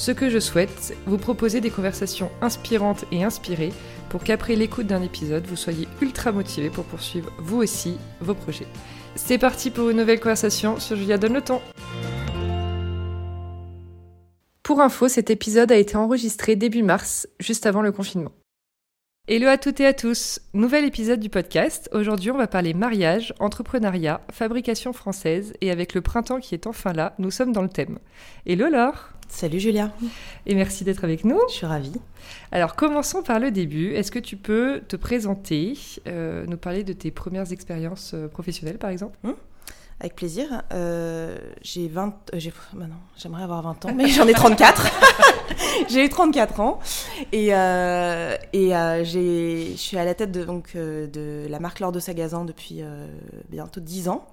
Ce que je souhaite, vous proposer des conversations inspirantes et inspirées pour qu'après l'écoute d'un épisode, vous soyez ultra motivé pour poursuivre vous aussi vos projets. C'est parti pour une nouvelle conversation sur Julia Donne le temps. Pour info, cet épisode a été enregistré début mars, juste avant le confinement. Hello à toutes et à tous, nouvel épisode du podcast. Aujourd'hui on va parler mariage, entrepreneuriat, fabrication française et avec le printemps qui est enfin là, nous sommes dans le thème. Hello Laure Salut Julia Et merci d'être avec nous. Je suis ravie. Alors commençons par le début. Est-ce que tu peux te présenter, euh, nous parler de tes premières expériences euh, professionnelles par exemple? Hum, Avec plaisir. Euh, j'ai 20... euh, j'ai- bah j'aimerais avoir 20 ans, mais j'en ai 34. j'ai eu 34 ans. Et, euh, et euh, j'ai- je suis à la tête de, donc, de la marque L'Or de Sagazan depuis bientôt 10 ans.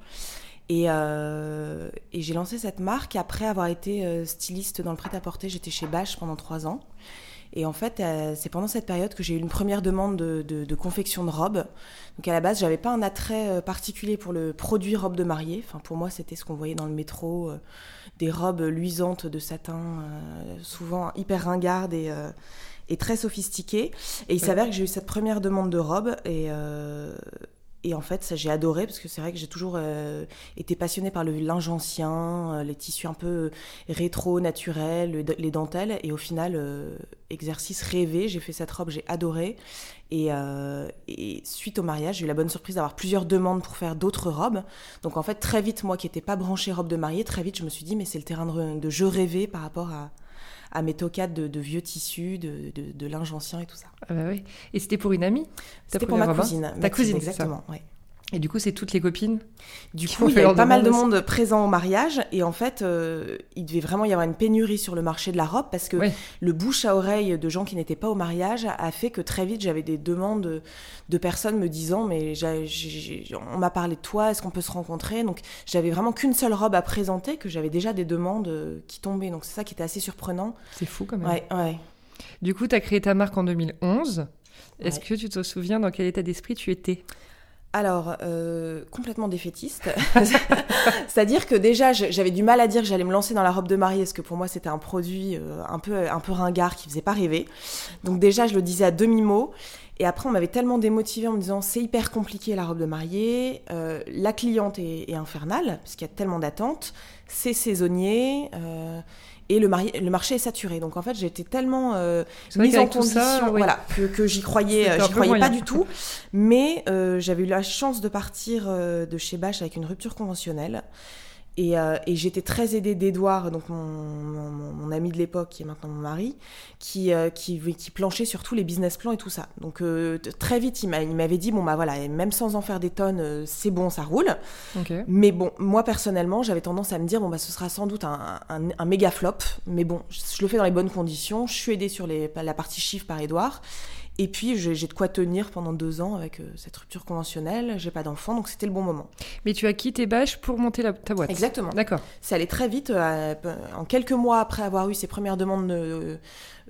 Et, euh, et j'ai lancé cette marque après avoir été euh, styliste dans le prêt-à-porter. J'étais chez Bache pendant 3 ans. Et en fait, euh, c'est pendant cette période que j'ai eu une première demande de, de- de confection de robes. Donc à la base, j'avais pas un attrait euh, particulier pour le produit robe de mariée. Enfin, pour moi, c'était ce qu'on voyait dans le métro, euh, des robes luisantes de satin, euh, souvent hyper ringardes et, euh, et très sophistiquées. Et il s'avère que j'ai eu cette première demande de robe et euh, et en fait, ça j'ai adoré parce que c'est vrai que j'ai toujours euh, été passionnée par le linge ancien, euh, les tissus un peu rétro, naturels, le- les dentelles. Et au final, euh, exercice rêvé, j'ai fait cette robe, j'ai adoré. Et, euh, et suite au mariage, j'ai eu la bonne surprise d'avoir plusieurs demandes pour faire d'autres robes. Donc en fait, très vite, moi qui n'étais pas branchée robe de mariée, très vite, je me suis dit, mais c'est le terrain de, de jeu rêvé par rapport à, à mes tocades de, de vieux tissus, de, de- de linge ancien et tout ça. Ah bah oui. Et c'était pour une amie Ta C'était pour ma cousine. Ta cousine, ça. exactement. ouais. Et du coup, c'est toutes les copines Du coup, il y avait pas mal de monde présent au mariage et en fait, euh, il devait vraiment y avoir une pénurie sur le marché de la robe parce que Ouais. le bouche à oreille de gens qui n'étaient pas au mariage a fait que très vite j'avais des demandes de, personnes me disant mais on m'a parlé de toi, est-ce qu'on peut se rencontrer? Donc j'avais vraiment qu'une seule robe à présenter que j'avais déjà des demandes euh, qui tombaient donc c'est ça qui était assez surprenant. C'est fou quand même. Ouais, ouais. Du coup, tu as créé ta marque en 2011. Est-ce que tu te souviens dans quel état d'esprit tu étais? Alors, euh, complètement défaitiste. C'est-à-dire que déjà, j'avais du mal à dire que j'allais me lancer dans la robe de mariée, parce que pour moi, c'était un produit euh, un, peu, un peu ringard qui faisait pas rêver. Donc déjà, je le disais à demi-mot. Et après, on m'avait tellement démotivée en me disant c'est hyper compliqué la robe de mariée, euh, la cliente est, infernale, parce qu'il y a tellement d'attentes, c'est saisonnier, et le, mari- le marché est saturé. Donc en fait, j'étais tellement euh, mise en condition ça, voilà, que, que j'y croyais, un j'y croyais moyen. pas du tout. Mais euh, j'avais eu la chance de partir euh, de chez Bache avec une rupture conventionnelle. Et, euh, et j'étais très aidée d'Edouard, donc mon, mon, mon- ami de l'époque, qui est maintenant mon mari, qui, euh, qui, qui planchait sur tous les business plans et tout ça. Donc euh, très vite, il m'a- il m'avait dit, bon bah voilà, et même sans en faire des tonnes, euh, c'est bon, ça roule. Ok. Mais bon, moi personnellement, j'avais tendance à me dire, bon bah ce sera sans doute un, un, un méga flop, mais bon, je, je le fais dans les bonnes conditions, je suis aidée sur les, la partie chiffre par Edouard, et puis j'ai de quoi tenir pendant deux ans avec euh, cette rupture conventionnelle, j'ai pas d'enfant, donc c'était le bon moment. Mais tu as quitté Bâche pour monter la- ta boîte. Exactement. D'accord. Ça allait très vite. euh, en quelques mois après avoir eu ces premières demandes de,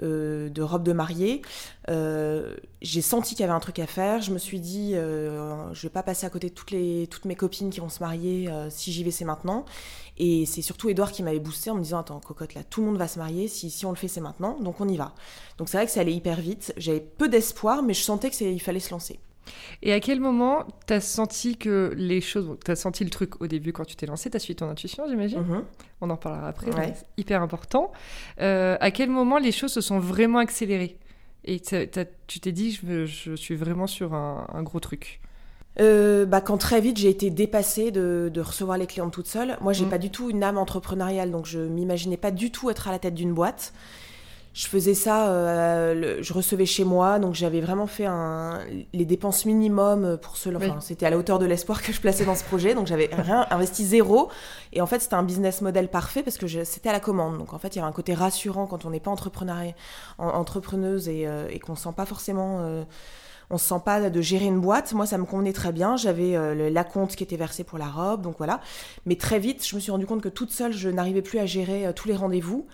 euh, de robes de mariée, euh, j'ai senti qu'il y avait un truc à faire. Je me suis dit, euh, je vais pas passer à côté de toutes, les, toutes mes copines qui vont se marier. euh, si j'y vais, c'est maintenant. Et c'est surtout Edouard qui m'avait boosté en me disant, attends, cocotte, là, tout le monde va se marier. Si, si on le fait, c'est maintenant. Donc on y va. Donc c'est vrai que ça allait hyper vite. J'avais peu d'espoir, mais je sentais qu'il fallait se lancer. Et à quel moment t'as senti que les choses... T'as senti le truc au début quand tu t'es lancé, t'as suivi ton intuition, j'imagine? Mhm. On en reparlera après, Ouais. c'est hyper important. Euh, à quel moment les choses se sont vraiment accélérées? Et tu t'es dit, je, je suis vraiment sur un, un gros truc. Euh, bah, quand très vite j'ai été dépassée de, de recevoir les clientes toute seule. Moi, j'ai Mm. pas du tout une âme entrepreneuriale, donc je m'imaginais pas du tout être à la tête d'une boîte. je faisais ça, euh, le- je recevais chez moi, donc j'avais vraiment fait un, les dépenses minimum pour cela. Enfin, Oui. c'était à la hauteur de l'espoir que je plaçais dans ce projet, donc j'avais rien investi zéro. Et en fait, c'était un business model parfait parce que je- c'était à la commande. Donc en fait, il y avait un côté rassurant quand on n'est pas entrepreneuriat- en- entrepreneuse et, euh, et qu'on sent pas forcément. On se sent pas de gérer une boîte. Moi, ça me convenait très bien. J'avais euh, la compte qui était versée pour la robe, donc voilà. Mais très vite, je me suis rendu compte que toute seule, je n'arrivais plus à gérer euh, tous les rendez-vous.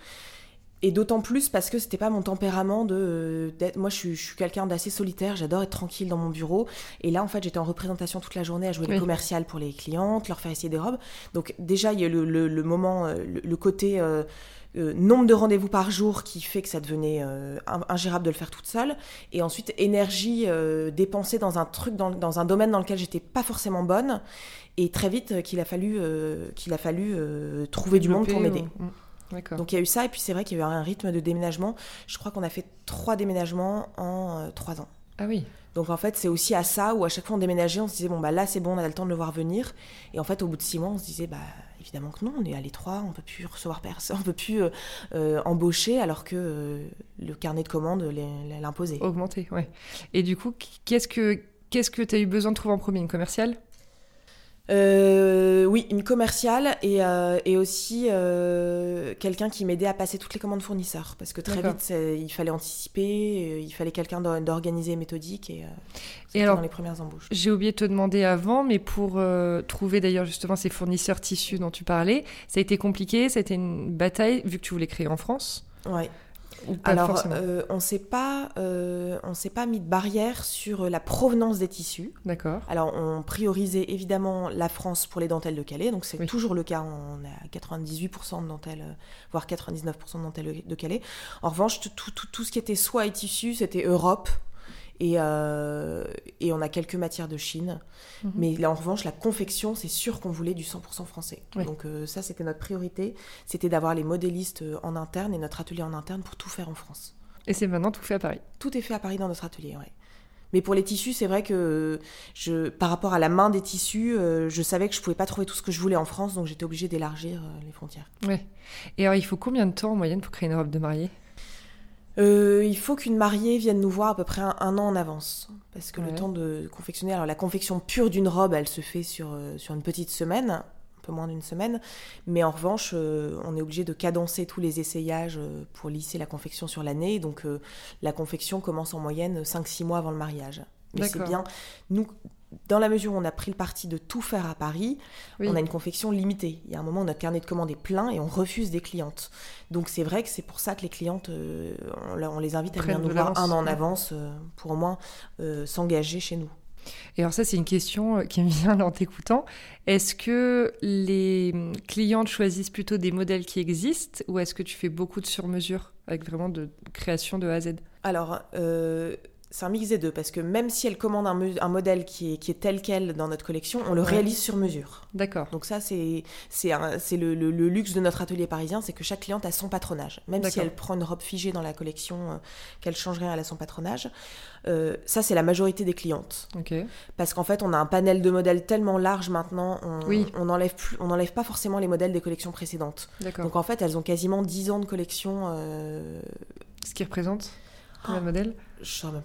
Et d'autant plus parce que c'était pas mon tempérament de. euh, d'être- moi, je suis, je suis quelqu'un d'assez solitaire. J'adore être tranquille dans mon bureau. Et là, en fait, j'étais en représentation toute la journée à jouer les Oui. commerciales pour les clientes, leur faire essayer des robes. Donc déjà, il y a le, le- le moment, euh, le, le côté euh, euh, nombre de rendez-vous par jour qui fait que ça devenait euh, in- ingérable de le faire toute seule. Et ensuite, énergie euh, dépensée dans un truc, dans, dans un domaine dans lequel j'étais pas forcément bonne. Et très vite, qu'il a fallu, qu'il a fallu trouver du monde pour m'aider. ou- Mm. Donc il y a eu ça, et puis c'est vrai qu'il y a eu un rythme de déménagement. Je crois qu'on a fait trois déménagements en trois ans. Ah oui. Donc en fait, c'est aussi à ça où à chaque fois on déménageait, on se disait bon bah là c'est bon, on a le temps de le voir venir. Et en fait, au bout de six mois, on se disait bah évidemment que non, on est à l'étroit, on peut plus recevoir personne, on peut plus euh, euh, embaucher alors que euh, le carnet de commandes l'imposait. Augmenter, ouais. Et du coup, qu'est-ce que qu'est-ce que tu as eu besoin de trouver en premier? Une commerciale? Euh, oui, une commerciale et, euh, et aussi euh, quelqu'un qui m'aidait à passer toutes les commandes fournisseurs. Parce que très vite, il fallait anticiper, il fallait quelqu'un d'or- d'organisé et méthodique. Et, alors- dans les premières embauches. J'ai oublié de te demander avant, mais pour trouver d'ailleurs justement ces fournisseurs tissus dont tu parlais, ça a été compliqué, ça a été une bataille vu que tu voulais créer en France Ouais. Pas Alors, euh, on s'est pas, euh, on s'est pas mis de barrière sur la provenance des tissus. D'accord. Alors, on priorisait évidemment la France pour les dentelles de Calais, donc c'est Oui. toujours le cas. On à 98% de dentelles, voire 99% de dentelles de Calais. En revanche, tout, tout, tout- tout ce qui était soie et tissu, c'était Europe. Et, euh, et on a quelques matières de Chine. Mhm. Mais là, en revanche, la confection, c'est sûr qu'on voulait du 100% français. Oui. Donc euh, ça, c'était notre priorité. C'était d'avoir les modélistes euh, en interne et notre atelier en interne pour tout faire en France. Et c'est maintenant tout fait à Paris. Tout est fait à Paris dans notre atelier, ouais. Mais pour les tissus, c'est vrai que je, par rapport à la main des tissus, je savais que je pouvais pas trouver tout ce que je voulais en France, donc j'étais obligée d'élargir les frontières. Ouais. Et alors, il faut combien de temps en moyenne pour créer une robe de mariée? Euh, il faut qu'une mariée vienne nous voir à peu près un, un an en avance. Parce que Ouais. le temps de confectionner, alors la confection pure d'une robe, elle se fait sur, euh, sur une petite semaine, un peu moins d'une semaine. Mais en revanche, euh, on est obligé de cadencer tous les essayages pour lisser la confection sur l'année. Donc euh, la confection commence en moyenne 5-6 mois avant le mariage. Mais c'est D'accord. bien. Nous, dans la mesure où on a pris le parti de tout faire à Paris, Oui. on a une confection limitée. Il y a un moment où notre carnet de commandes est plein et on refuse des clientes. Donc c'est vrai que c'est pour ça que les clientes, euh, on, les invite à Prennent venir nous voir un an en avance euh, pour au moins euh, s'engager chez nous. Et alors ça, c'est une question qui me vient en t'écoutant. Est-ce que les hum, clientes choisissent plutôt des modèles qui existent ou est-ce que tu fais beaucoup de sur-mesure avec vraiment de création de A à Z? Alors, c'est un mix des deux, parce que même si elle commande un, modèle qui est, qui est tel quel dans notre collection, on le Ouais. réalise sur mesure. D'accord. Donc ça, c'est le, le- le luxe de notre atelier parisien, c'est que chaque cliente a son patronage. Même si elle prend une robe figée dans la collection, euh, qu'elle change rien, elle a son patronage. Euh, ça, c'est la majorité des clientes. Ok. Parce qu'en fait, on a un panel de modèles tellement large maintenant, on Oui. n'enlève on n'enlève pas forcément les modèles des collections précédentes. D'accord. Donc en fait, elles ont quasiment 10 ans de collection. euh, Ce qui représente de Oh. Je dire.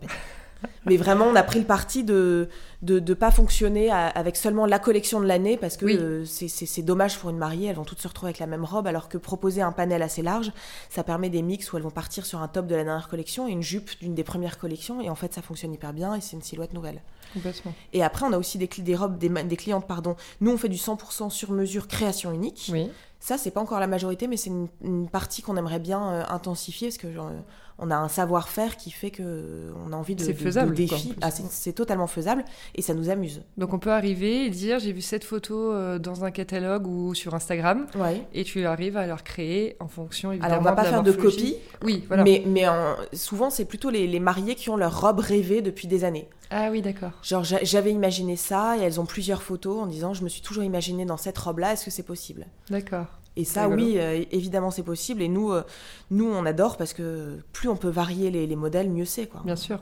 Mais vraiment, on a pris le parti de de, de pas fonctionner à- avec seulement la collection de l'année parce que Oui. euh, c'est dommage pour une mariée, elles vont toutes se retrouver avec la même robe, alors que proposer un panel assez large, ça permet des mix où elles vont partir sur un top de la dernière collection et une jupe d'une des premières collections, et en fait, ça fonctionne hyper bien et c'est une silhouette nouvelle. Complètement. Et après, on a aussi des, robes, des, clientes, pardon. Nous, on fait du 100% sur mesure création unique. Oui. Ça, c'est pas encore la majorité, mais c'est une, une partie qu'on aimerait bien euh, intensifier parce que genre, euh, on a un savoir-faire qui fait que euh, on a envie de, C'est de- de faisable, défis. Ah, c'est- totalement faisable et ça nous amuse. Donc on peut arriver et dire j'ai vu cette photo euh, dans un catalogue ou sur Instagram Ouais. et tu arrives à leur créer en fonction évidemment Alors, on va pas faire de copie, Oui, voilà. mais, mais en- souvent, c'est plutôt les, les mariés qui ont leur robe rêvée depuis des années. Ah oui, d'accord. Genre, j'a- j'avais imaginé ça et elles ont plusieurs photos en disant Je me suis toujours imaginé dans cette robe-là, est-ce que c'est possible? D'accord. Et ça, oui, euh, évidemment, c'est possible. Et nous, euh, nous, on adore parce que plus on peut varier les, modèles, mieux c'est. Quoi. Bien sûr.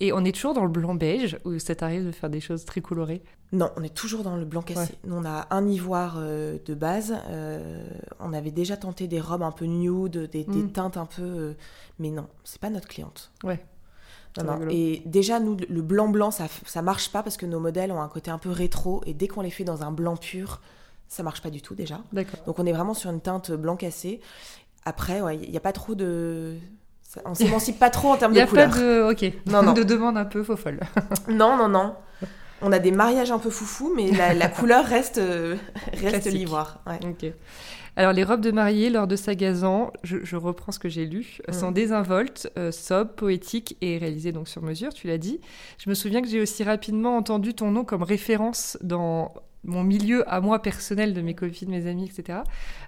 Et on est toujours dans le blanc-beige ou ça t'arrive de faire des choses très colorées? Non, on est toujours dans le blanc cassé. Nous, on a un ivoire euh, de base. on avait déjà tenté des robes un peu nude, des, mm. teintes un peu. mais non, c'est pas notre cliente. Ouais. Et déjà, nous, le blanc-blanc, ça, ça marche pas parce que nos modèles ont un côté un peu rétro. Et dès qu'on les fait dans un blanc pur, ça marche pas du tout déjà. Donc on est vraiment sur une teinte blanc cassé. Après, il n'y a pas trop de. On s'émancipe pas trop en termes de couleurs. Il n'y a pas de. Ok. Non, non. De demande un peu faux folle. non, non, non. On a des mariages un peu foufou, mais la, couleur reste, euh, reste l'ivoire. Ok. Alors, les robes de mariée lors de Sagazan, je, je reprends ce que j'ai lu, mm. sont désinvoltes, euh, sobres, poétiques et réalisées donc sur mesure, tu l'as dit. Je me souviens que j'ai aussi rapidement entendu ton nom comme référence dans mon milieu à moi personnel de mes copines, mes amis, etc.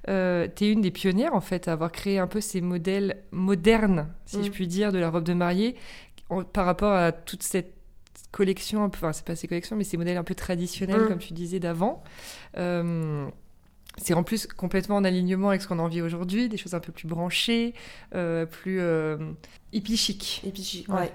Euh, tu es une des pionnières en fait à avoir créé un peu ces modèles modernes, si je mm. puis dire, de la robe de mariée par rapport à toute cette collection, enfin c'est pas ces collections, mais ces modèles un peu traditionnels, mm. comme tu disais, d'avant. Euh, c'est en plus complètement en alignement avec ce qu'on a envie aujourd'hui, des choses un peu plus branchées, euh, plus hippie chic. Hippie chic, ouais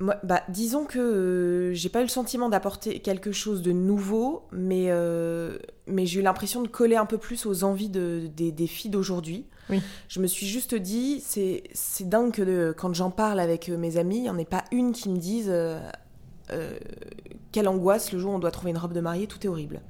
bah, disons que euh, j'ai pas eu le sentiment d'apporter quelque chose de nouveau, mais, euh, mais j'ai eu l'impression de coller un peu plus aux envies de, des, filles d'aujourd'hui. Oui. Je me suis juste dit, c'est dingue que quand j'en parle avec euh, mes amis, il n'y en ait pas une qui me dise quelle angoisse le jour où on doit trouver une robe de mariée, tout est horrible.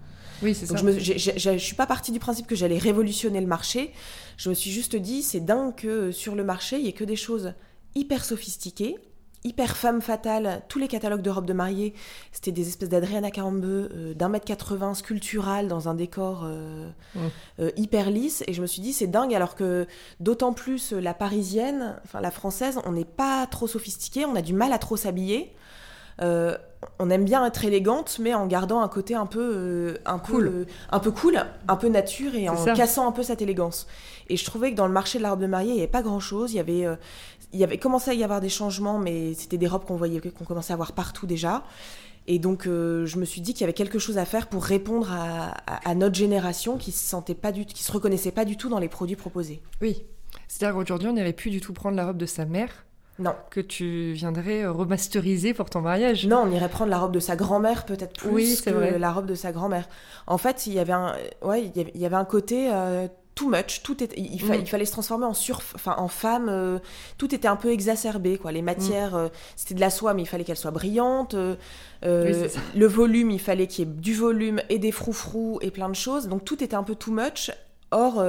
Oui, c'est ça. Je, ne suis pas partie du principe que j'allais révolutionner le marché. Je me suis juste dit, c'est dingue que sur le marché, il y ait que des choses hyper sophistiquées hyper femme fatale. Tous les catalogues de robes de mariée, c'était des espèces d'Adriana Carambeu euh, d'un mètre 80 sculptural dans un décor euh, mmh. euh, hyper lisse. Et je me suis dit, c'est dingue, alors que d'autant plus la parisienne, enfin la française, on n'est pas trop sophistiqué, on a du mal à trop s'habiller. On aime bien être élégante, mais en gardant un côté un peu, un cool. peu, un peu cool, un peu nature et en cassant un peu cette élégance. Et je trouvais que dans le marché de la robe de mariée, il n'y avait pas grand chose. Il y avait, il y avait commencé à y avoir des changements, mais c'était des robes qu'on voyait, qu'on commençait à voir partout déjà. Et donc, euh, je me suis dit qu'il y avait quelque chose à faire pour répondre à, notre génération qui se sentait pas du, qui se reconnaissait pas du tout dans les produits proposés. Oui, c'est-à-dire qu'aujourd'hui, on n'irait plus du tout prendre la robe de sa mère. Non. Que tu viendrais remasteriser pour ton mariage. Non, on irait prendre la robe de sa grand-mère peut-être plus que la robe de sa grand-mère. En fait, il y avait un, ouais, il y avait un côté. Euh, too much, tout était, il, mm. il, fallait se transformer en enfin en femme, euh, tout était un peu exacerbé quoi. Les matières, mm. euh, c'était de la soie, mais il fallait qu'elle soit brillante. Euh, le volume, il fallait qu'il y ait du volume et des froufrous et plein de choses. Donc tout était un peu too much. Or,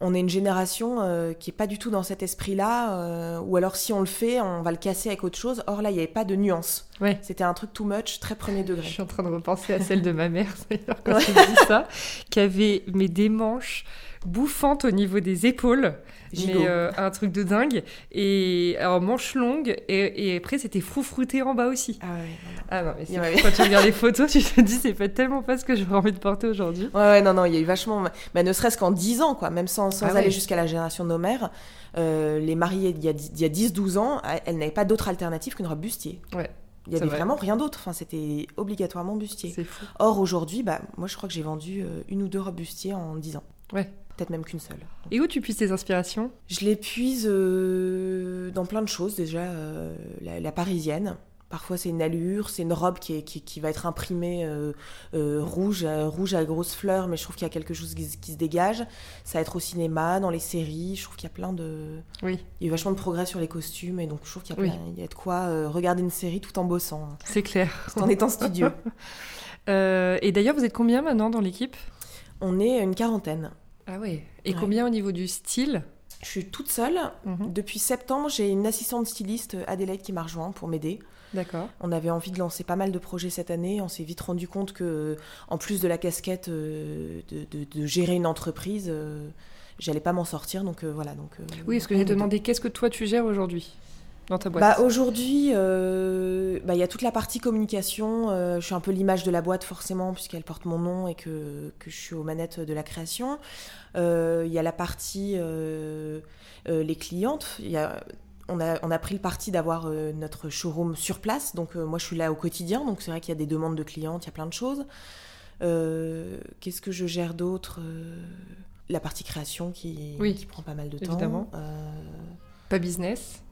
on est une génération qui est pas du tout dans cet esprit-là. ou alors si on le fait, on va le casser avec autre chose. Or là, il n'y avait pas de nuance. C'était un truc too much, très premier degré. Je suis en train de repenser à celle de ma mère, quand tu dis ça, qui avait mes démanches bouffantes au niveau des épaules. Mais euh, un truc de dingue. Et alors, manche longue. Et, après, c'était froufrouté en bas aussi. Ah ouais. Ah non, mais quand tu regardes les photos, tu te dis, c'est pas tellement pas ce que j'aurais envie de porter aujourd'hui. Ouais, ouais, non, non, il y a eu vachement. Mais ne serait-ce qu'en 10 ans, quoi, même sans, sans ah aller jusqu'à la génération de nos mères. Euh, les mariés il y a, a 10-12 ans, elles n'avaient pas d'autre alternative qu'une robe bustier. Ouais. Il y avait vraiment rien d'autre. Enfin, c'était obligatoirement bustier. C'est fou. Or, aujourd'hui, bah, moi, je crois que j'ai vendu euh, une ou deux robes bustiers en 10 ans. Ouais. Peut-être même qu'une seule. Et où tu puisses tes inspirations? Je les puise euh, dans plein de choses. Déjà, euh, la, parisienne. Parfois, c'est une allure, c'est une robe qui, est, qui, va être imprimée euh, rouge, rouge à grosses fleurs, mais je trouve qu'il y a quelque chose qui, se dégage. Ça va être au cinéma, dans les séries. Je trouve qu'il y a plein de. Oui. Il y a eu vachement de progrès sur les costumes, et donc je trouve qu'il y, y, a de quoi regarder une série tout en bossant. C'est clair. en étant studio. et d'ailleurs, vous êtes combien maintenant dans l'équipe? On est une quarantaine. Ah oui. Et combien au niveau du style je suis toute seule. Mhm. Depuis septembre, j'ai une assistante styliste, Adélaïde, qui m'a rejoint pour m'aider. D'accord. On avait envie de lancer pas mal de projets cette année. On s'est vite rendu compte que, en plus de la casquette euh, de, gérer une entreprise, euh, j'allais pas m'en sortir. Donc euh, voilà. Donc, oui, est-ce que j'ai demandé qu'est-ce que toi tu gères aujourd'hui? Dans ta boîte bah, Aujourd'hui, bah, il y a toute la partie communication. je suis un peu l'image de la boîte, forcément, puisqu'elle porte mon nom et que, que, je suis aux manettes de la création. Il y a la partie les clientes. Il y a on a, pris le parti d'avoir euh, notre showroom sur place. Donc, euh, moi, je suis là au quotidien. Donc, c'est vrai qu'il y a des demandes de clientes, il y a plein de choses. Qu'est-ce que je gère d'autre La partie création qui, oui, qui prend pas mal de évidemment. temps. Pas business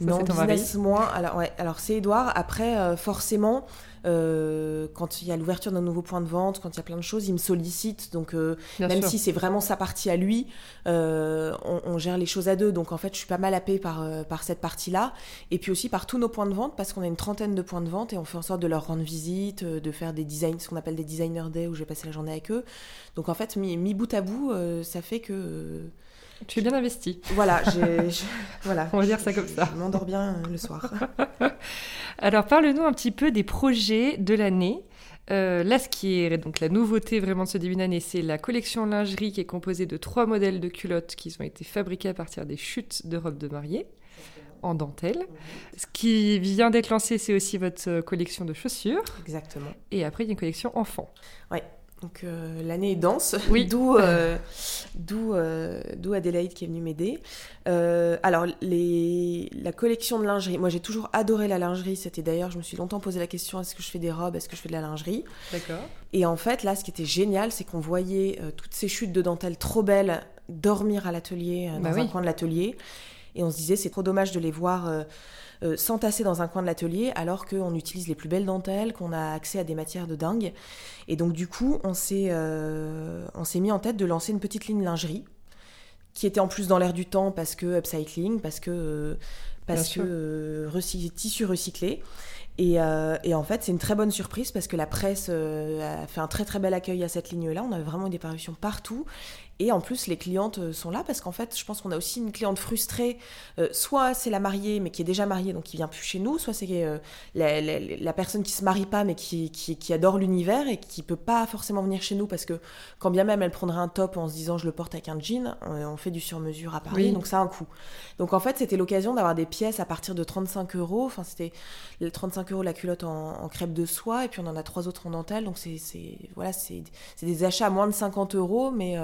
non, business moins. Alors, ouais, alors c'est Edouard. Après, forcément, euh, quand il y a l'ouverture d'un nouveau point de vente, quand il y a plein de choses, il me sollicite. Donc, euh, même si c'est vraiment sa partie à lui, euh, on, gère les choses à deux. Donc, en fait, je suis pas mal happée par, par cette partie-là. Et puis aussi par tous nos points de vente, parce qu'on a une trentaine de points de vente et on fait en sorte de leur rendre visite, de faire des designs, ce qu'on appelle des designer day, où je vais passer la journée avec eux. Donc, en fait, mis, bout à bout, ça fait que. Tu es bien investi. Voilà, voilà. On va dire ça comme ça. Je m'endors bien le soir. Alors, parle-nous un petit peu des projets de l'année. Euh, là, ce qui est donc la nouveauté vraiment de ce début d'année, c'est la collection lingerie qui est composée de trois modèles de culottes qui ont été fabriqués à partir des chutes de robes de mariée en dentelle. Ce qui vient d'être lancé, c'est aussi votre collection de chaussures. Exactement. Et après, il y a une collection enfant. Ouais. Donc euh, l'année est dense, oui. d'où euh, euh, d'où Adélaïde qui est venue m'aider. alors les, la collection de lingerie, moi j'ai toujours adoré la lingerie. C'était d'ailleurs, je me suis longtemps posé la question est-ce que je fais des robes, est-ce que je fais de la lingerie? D'accord. Et en fait là, ce qui était génial, c'est qu'on voyait toutes ces chutes de dentelle trop belles dormir à l'atelier, dans bah un coin de l'atelier, et on se disait c'est trop dommage de les voir euh, s'entasser dans un coin de l'atelier alors qu'on utilise les plus belles dentelles, qu'on a accès à des matières de dingue. Et donc du coup, on s'est euh, mis en tête de lancer une petite ligne lingerie qui était en plus dans l'air du temps parce que upcycling, parce que, euh, parce que tissu recyclé. Et, et, en fait, c'est une très bonne surprise parce que la presse a fait un très très bel accueil à cette ligne-là. On avait vraiment des parutions partout. Et en plus, les clientes euh, sont là parce qu'en fait, je pense qu'on a aussi une cliente frustrée. Euh, soit c'est la mariée, mais qui est déjà mariée, donc qui vient plus chez nous. Soit c'est euh, la, personne qui se marie pas, mais qui, qui, adore l'univers et qui peut pas forcément venir chez nous parce que quand bien même elle prendrait un top en se disant je le porte avec un jean, on, fait du sur-mesure à Paris, donc ça a un coût. Donc en fait, c'était l'occasion d'avoir des pièces à partir de 35 euros. Enfin, c'était 35 euros la culotte en, crêpe de soie et puis on en a trois autres en dentelle. Donc c'est voilà, c'est des achats à moins de 50 euros, mais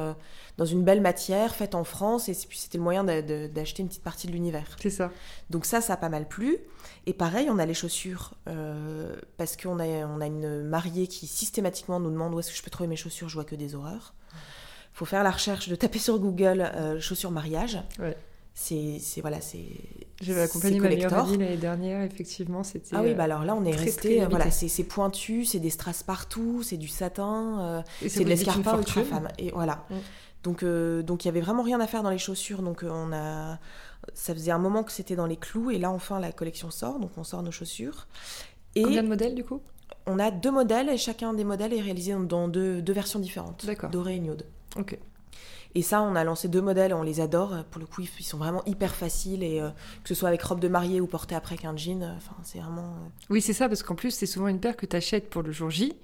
dans une belle matière, faite en France, et puis c'était le moyen d'acheter une petite partie de l'univers. C'est ça. Donc ça, ça a pas mal plu. Et pareil, on a les chaussures, euh, parce qu'on a, on a une mariée qui systématiquement nous demande où est-ce que je peux trouver mes chaussures, je vois que des horreurs. Il faut faire la recherche, de taper sur Google euh, chaussures mariage. Ouais. C'est, voilà, c'est. J'avais accompagné ma l'année dernière, effectivement, c'était. Ah oui, bah alors là, on est resté. voilà, c'est, pointu, c'est des strass partout, c'est du satin, euh, c'est de l'escarpin ultra femme. Et voilà. Mm. Donc, euh, donc il y avait vraiment rien à faire dans les chaussures. Donc, euh, on a, ça faisait un moment que c'était dans les clous. Et là, enfin, la collection sort. Donc, on sort nos chaussures. Et Combien de modèles, du coup? On a deux modèles et chacun des modèles est réalisé dans deux, deux versions différentes. D'accord. Doré et nude. Ok. Et ça, on a lancé deux modèles, on les adore. Pour le coup, ils sont vraiment hyper faciles et euh, que ce soit avec robe de mariée ou portée après qu'un jean, enfin, c'est vraiment. Oui, c'est ça, parce qu'en plus, c'est souvent une paire que tu achètes pour le jour J.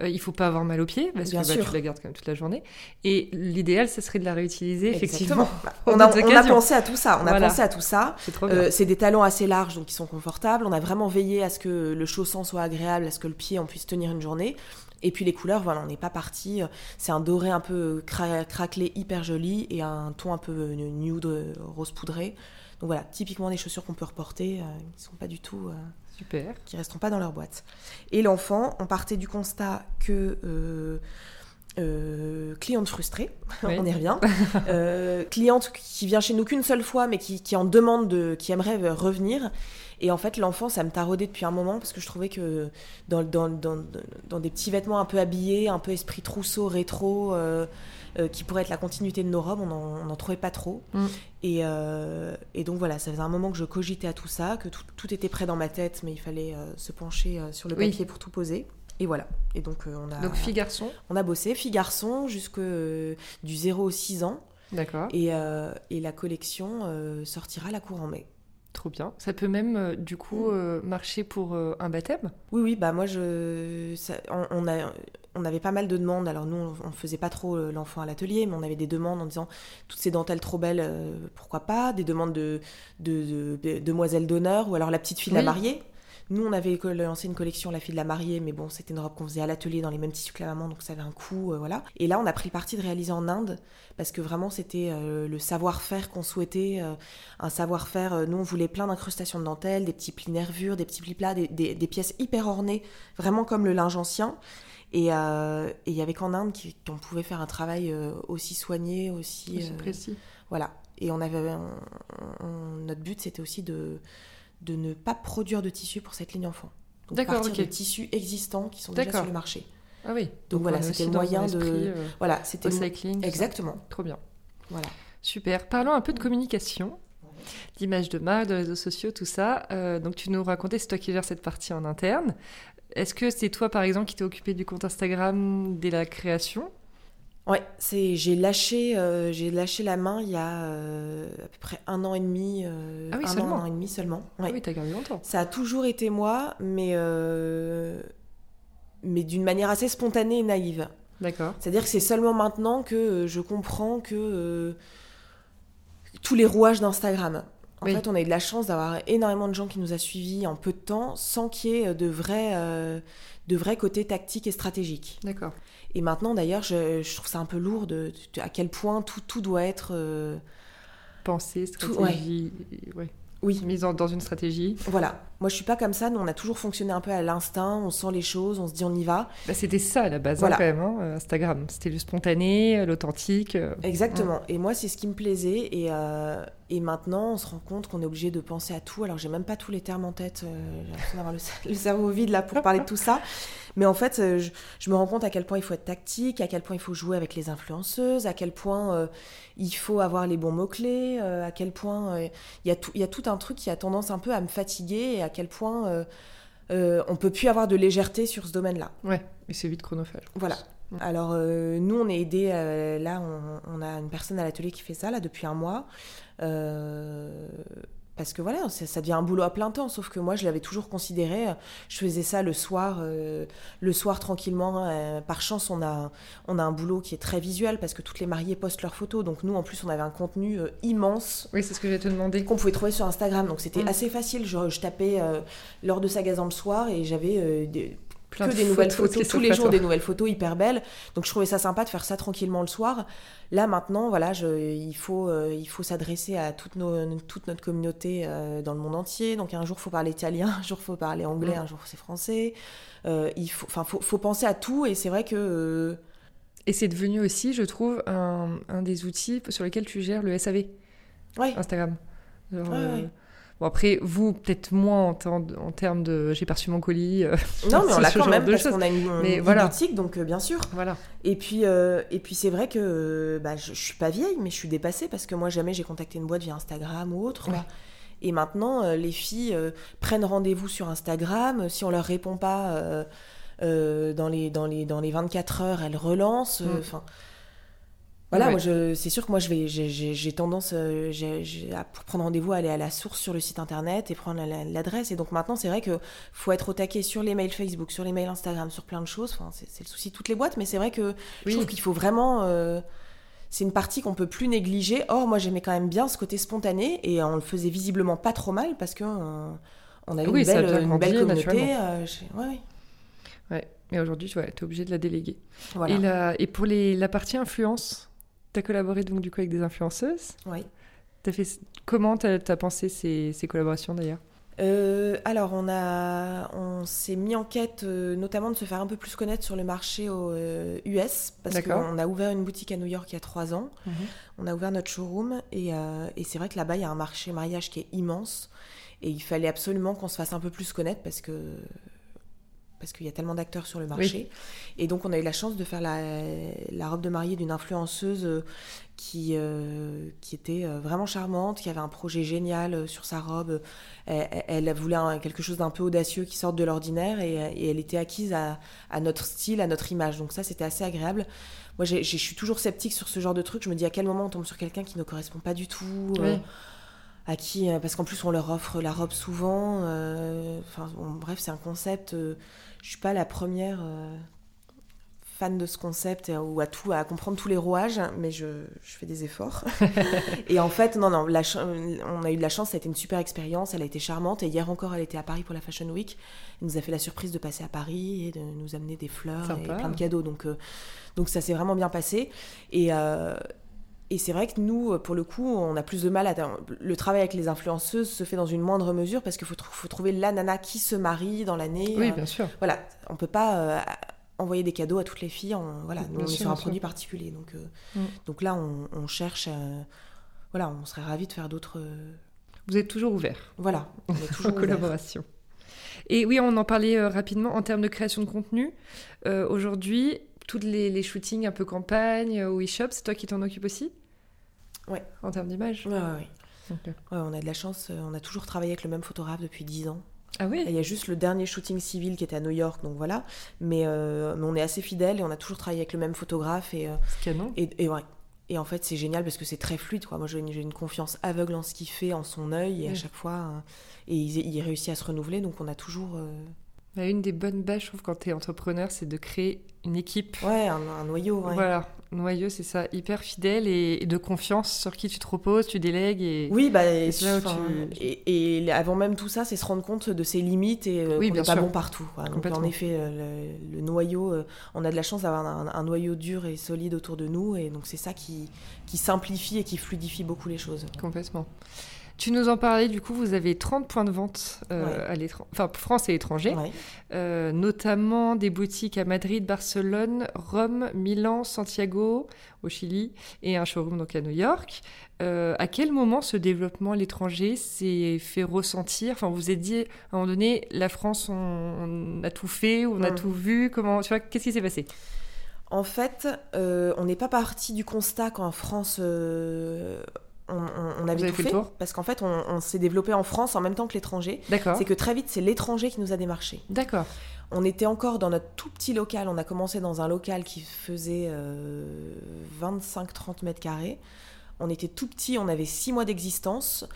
Euh, il faut pas avoir mal aux pieds parce que bah, tu la gardes quand même toute la journée. Et l'idéal, ce serait de la réutiliser effectivement. on, a, on a, pensé à tout ça. On a pensé à tout ça. Euh, c'est des talons assez larges donc ils sont confortables. On a vraiment veillé à ce que le chausson soit agréable, à ce que le pied on puisse tenir une journée. Et puis les couleurs, voilà, on n'est pas parti. C'est un doré un peu craquelé, hyper joli, et un ton un peu nude, rose poudré. Donc voilà, typiquement des chaussures qu'on peut reporter, euh, qui ne sont pas du tout Super. Qui resteront pas dans leur boîte. Et l'enfant, on partait du constat que euh, euh, cliente frustrée, on y revient, euh, cliente qui vient chez nous qu'une seule fois, mais qui, qui en demande, de, qui aimerait revenir. Et en fait, l'enfant, ça me taraudait depuis un moment parce que je trouvais que dans, dans, dans, dans des petits vêtements un peu habillés, un peu esprit trousseau, rétro, euh, euh, qui pourrait être la continuité de nos robes, on n'en trouvait pas trop. Mm. Et, euh, et, donc voilà, ça faisait un moment que je cogitais à tout ça, que tout, tout était prêt dans ma tête, mais il fallait euh, se pencher sur le papier pour tout poser. Et voilà. Et donc on a. Donc fille garçon. On a bossé fille garçon jusque du 0 au 6 ans. D'accord. Et, et, la collection sortira la cour en mai. Trop bien. Ça peut même, du coup, marcher pour un baptême? Oui, oui, bah moi, je, on, a, on avait pas mal de demandes. Alors nous, on, faisait pas trop euh, l'enfant à l'atelier, mais on avait des demandes en disant toutes ces dentelles trop belles, euh, pourquoi pas? Des demandes de, de, demoiselles d'honneur ou alors la petite fille de la mariée. Nous, on avait lancé une collection La fille de la mariée, mais bon, c'était une robe qu'on faisait à l'atelier dans les mêmes tissus que la maman, donc ça avait un coût, euh, voilà. Et là, on a pris le parti de réaliser en Inde, parce que vraiment, c'était le savoir-faire qu'on souhaitait, un savoir-faire. nous, on voulait plein d'incrustations de dentelle, des petits plis nervures, des petits plis plats, des, des pièces hyper ornées, vraiment comme le linge ancien. Et euh, il y avait qu'en Inde qu'on pouvait faire un travail euh, aussi soigné, aussi. Euh, précis. voilà. Et on avait, on- on- notre but, c'était aussi de, de ne pas produire de tissu pour cette ligne enfant. Donc partir ok. de tissus existants qui sont déjà sur le marché. Ah oui. Donc voilà, c'était le moyen de- euh, Voilà, c'était le- exactement. Trop bien. Voilà. Super. Parlons un peu de communication, d'image de marque, de réseaux sociaux, tout ça. Euh, donc tu nous racontais, c'est toi qui gères cette partie en interne. Est-ce que c'est toi, par exemple, qui t'es occupé du compte Instagram dès la création Ouais, c'est j'ai lâché euh, j'ai lâché la main il y a euh, à peu près un an et demi, euh, Ah oui, un an, seulement. un an et demi seulement. Ouais. Ah oui, t'as gardé longtemps. Ça a toujours été moi, mais euh, mais d'une manière assez spontanée et naïve. D'accord. C'est-à-dire que c'est seulement maintenant que je comprends que tous les rouages d'Instagram. En Oui. fait, on a eu de la chance d'avoir énormément de gens qui nous a suivis en peu de temps, sans qu'il y ait de vrais, de vrais côtés tactiques et stratégiques. D'accord. Et maintenant, d'ailleurs, je, je trouve ça un peu lourd de, de- à quel point tout, tout doit être. euh, Pensée, Tout- stratégie. ouais. Oui, Mise en- dans une stratégie. voilà. Moi, je suis pas comme ça. Nous, on a toujours fonctionné un peu à l'instinct. On sent les choses, on se dit on y va. Bah, c'était ça à la base, hein, quand même, hein, euh, Instagram. C'était le spontané, euh, l'authentique. euh. Exactement. Et moi, c'est ce qui me plaisait. Et, euh, et maintenant, on se rend compte qu'on est obligé de penser à tout. Alors, j'ai même pas tous les termes en tête. euh, j'ai l'impression d'avoir le, cer- le cerveau vide là pour parler de tout ça. Mais en fait, je, je me rends compte à quel point il faut être tactique, à quel point il faut jouer avec les influenceuses, à quel point euh, il faut avoir les bons mots-clés, à quel point il y, a tout- y a tout un truc qui a tendance un peu à me fatiguer et à quel point euh, euh, on peut plus avoir de légèreté sur ce domaine-là. Ouais, mais c'est vite chronophage. Voilà. Alors euh, nous on est aidés, euh, là on, on a une personne à l'atelier qui fait ça là depuis un mois. Parce que voilà, ça, devient un boulot à plein temps, sauf que moi je l'avais toujours considéré, euh, je faisais ça le soir, euh, le soir tranquillement. euh, par chance on a, on a un boulot qui est très visuel parce que toutes les mariées postent leurs photos, donc nous en plus on avait un contenu euh, immense Oui, c'est ce que j'allais te demander. qu'on pouvait trouver sur Instagram, donc c'était Mm. assez facile. Je, je tapais l'heure de Sagazan le soir et j'avais des, Plein que de des nouvelles photos tous les jours des nouvelles photos hyper belles. Donc je trouvais ça sympa de faire ça tranquillement le soir. Là maintenant, voilà, je, il faut, euh, il faut s'adresser à toute, nos, toute notre communauté euh, dans le monde entier. Donc un jour faut parler italien, un jour faut parler anglais, Mm. un jour c'est français. Euh, il faut, enfin, faut, faut penser à tout et c'est vrai que Et c'est devenu aussi, je trouve, un, un des outils sur lesquels tu gères le SAV, ouais, Instagram. Ouais. Bon, après, vous, peut-être moins en, termes de- en termes de j'ai perçu mon colis. euh, non mais on l'a quand même parce qu'on a une, une Mais vie voilà. boutique, donc euh, bien sûr. voilà. Et puis, euh, et puis c'est vrai que bah, je, je suis pas vieille, mais je suis dépassée parce que moi jamais j'ai contacté une boîte via Instagram ou autre. Ouais. Et maintenant, euh, les filles prennent rendez-vous sur Instagram. Si on leur répond pas dans, les, dans, les, dans les 24 heures, elles relancent. Mm. Voilà, Ouais. moi je, c'est sûr que moi je vais, j'ai, j'ai- j'ai tendance, euh, j'ai- à- pour prendre rendez-vous, à aller à la source sur le site internet et prendre la- l'adresse. Et donc maintenant, c'est vrai que faut être au taquet sur les mails Facebook, sur les mails Instagram, sur plein de choses. Enfin, c'est, c'est le souci de toutes les boîtes, mais c'est vrai que je trouve qu'il faut vraiment. euh, c'est une partie qu'on peut plus négliger. Or, moi, j'aimais quand même bien ce côté spontané et on le faisait visiblement pas trop mal parce que euh, on avait Oui, une belle, une belle communauté. euh, ouais, ouais. Ouais. Mais aujourd'hui, tu es obligé de la déléguer. Voilà. Et, la, et pour les, la partie influence, tu as collaboré donc du coup avec des influenceuses. Ouais. T'as fait, comment tu as, pensé ces, ces collaborations d'ailleurs? Euh, alors, on, a, on s'est mis en quête euh, notamment de se faire un peu plus connaître sur le marché au, euh, US parce qu'on a ouvert une boutique à New York il y a trois ans. Mhm. On a ouvert notre showroom et, et c'est vrai que là-bas, il y a un marché mariage qui est immense et il fallait absolument qu'on se fasse un peu plus connaître parce que parce qu'il y a tellement d'acteurs sur le marché. Et donc, on a eu la chance de faire la, la robe de mariée d'une influenceuse euh, qui, euh, qui était euh, vraiment charmante, qui avait un projet génial sur sa robe. Elle, elle voulait un- quelque chose d'un peu audacieux qui sorte de l'ordinaire et, et elle était acquise à, à notre style, à notre image. Donc ça, c'était assez agréable. Moi, je suis toujours sceptique sur ce genre de truc. Je me dis à quel moment on tombe sur quelqu'un qui ne correspond pas du tout. euh, à qui parce qu'en plus on leur offre la robe souvent euh, enfin bon, bref c'est un concept je suis pas la première euh, fan de ce concept euh, ou à tout à comprendre tous les rouages mais je, je fais des efforts. Et en fait non non la on a eu de la chance ça a été une super expérience elle a été charmante. Et hier encore elle était à Paris pour la Fashion Week. Elle nous a fait la surprise de passer à Paris et de nous amener des fleurs Sympa. et plein de cadeaux. Donc euh, donc ça s'est vraiment bien passé. Et euh, et c'est vrai que nous, pour le coup, on a plus de mal à. Le travail avec les influenceuses se fait dans une moindre mesure parce qu'il faut, tr- faut trouver la nana qui se marie dans l'année. Oui, Euh, bien sûr. Voilà, on peut pas. euh, envoyer des cadeaux à toutes les filles. En, voilà, nous, on est sur un sûr. produit particulier. Donc, euh, Mm. donc là, on, on cherche. euh, voilà, on serait ravis de faire d'autres. euh, Vous êtes toujours ouvert voilà, on est en toujours ouvert. collaboration. Et oui, on en parlait euh, rapidement en termes de création de contenu. Euh, Aujourd'hui, tous les, les shootings un peu campagne euh, ou e-shop, c'est toi qui t'en occupes aussi Ouais. En termes d'image Ouais, ouais, ouais. On a de la chance. euh, On a toujours travaillé avec le même photographe depuis 10 ans. Ah oui Il y a juste le dernier shooting civil qui était à New York, donc voilà. Mais, euh, mais on est assez fidèles et on a toujours travaillé avec le même photographe. Et, euh, canon. et, et ouais. Et en fait, c'est génial parce que c'est très fluide. Quoi. Moi, j'ai une, confiance aveugle en ce qu'il fait, en son œil, et à chaque fois, euh, et il, il réussit à se renouveler. Donc, on a toujours, euh, Bah, Une des bonnes bases, je trouve, quand tu es entrepreneur, c'est de créer une équipe. ouais, un, un noyau. ouais. Voilà, noyau, c'est ça, hyper fidèle et, et de confiance sur qui tu te reposes, tu délègues et. Oui, bah, Et tu- et, et avant même tout ça, c'est se rendre compte de ses limites et euh, Oui, qu'on n'est pas bon partout. quoi. Donc, en effet, euh, le, le noyau, euh, on a de la chance d'avoir un, un noyau dur et solide autour de nous, et donc c'est ça qui, qui simplifie et qui fluidifie beaucoup les choses. Complètement. Tu nous en parlais, du coup, vous avez 30 points de vente euh, Ouais. à enfin France et étranger, Ouais. euh, notamment des boutiques à Madrid, Barcelone, Rome, Milan, Santiago, au Chili, et un showroom donc à New York. Euh, à quel moment ce développement à l'étranger s'est fait ressentir? Enfin, vous êtes dit, à un moment donné, la France, on, on a tout fait, on a Mm. tout vu, comment, tu vois, qu'est-ce qui s'est passé? En fait, euh, on n'est pas parti du constat qu'en France, euh, on, avait tout fait Parce qu'en fait, on, on s'est développé en France en même temps que l'étranger. D'accord. C'est que très vite, c'est l'étranger qui nous a démarché. D'accord. On était encore dans notre tout petit local. On a commencé dans un local qui faisait euh, 25-30 mètres carrés. On était tout petit, on avait 6 mois d'existence.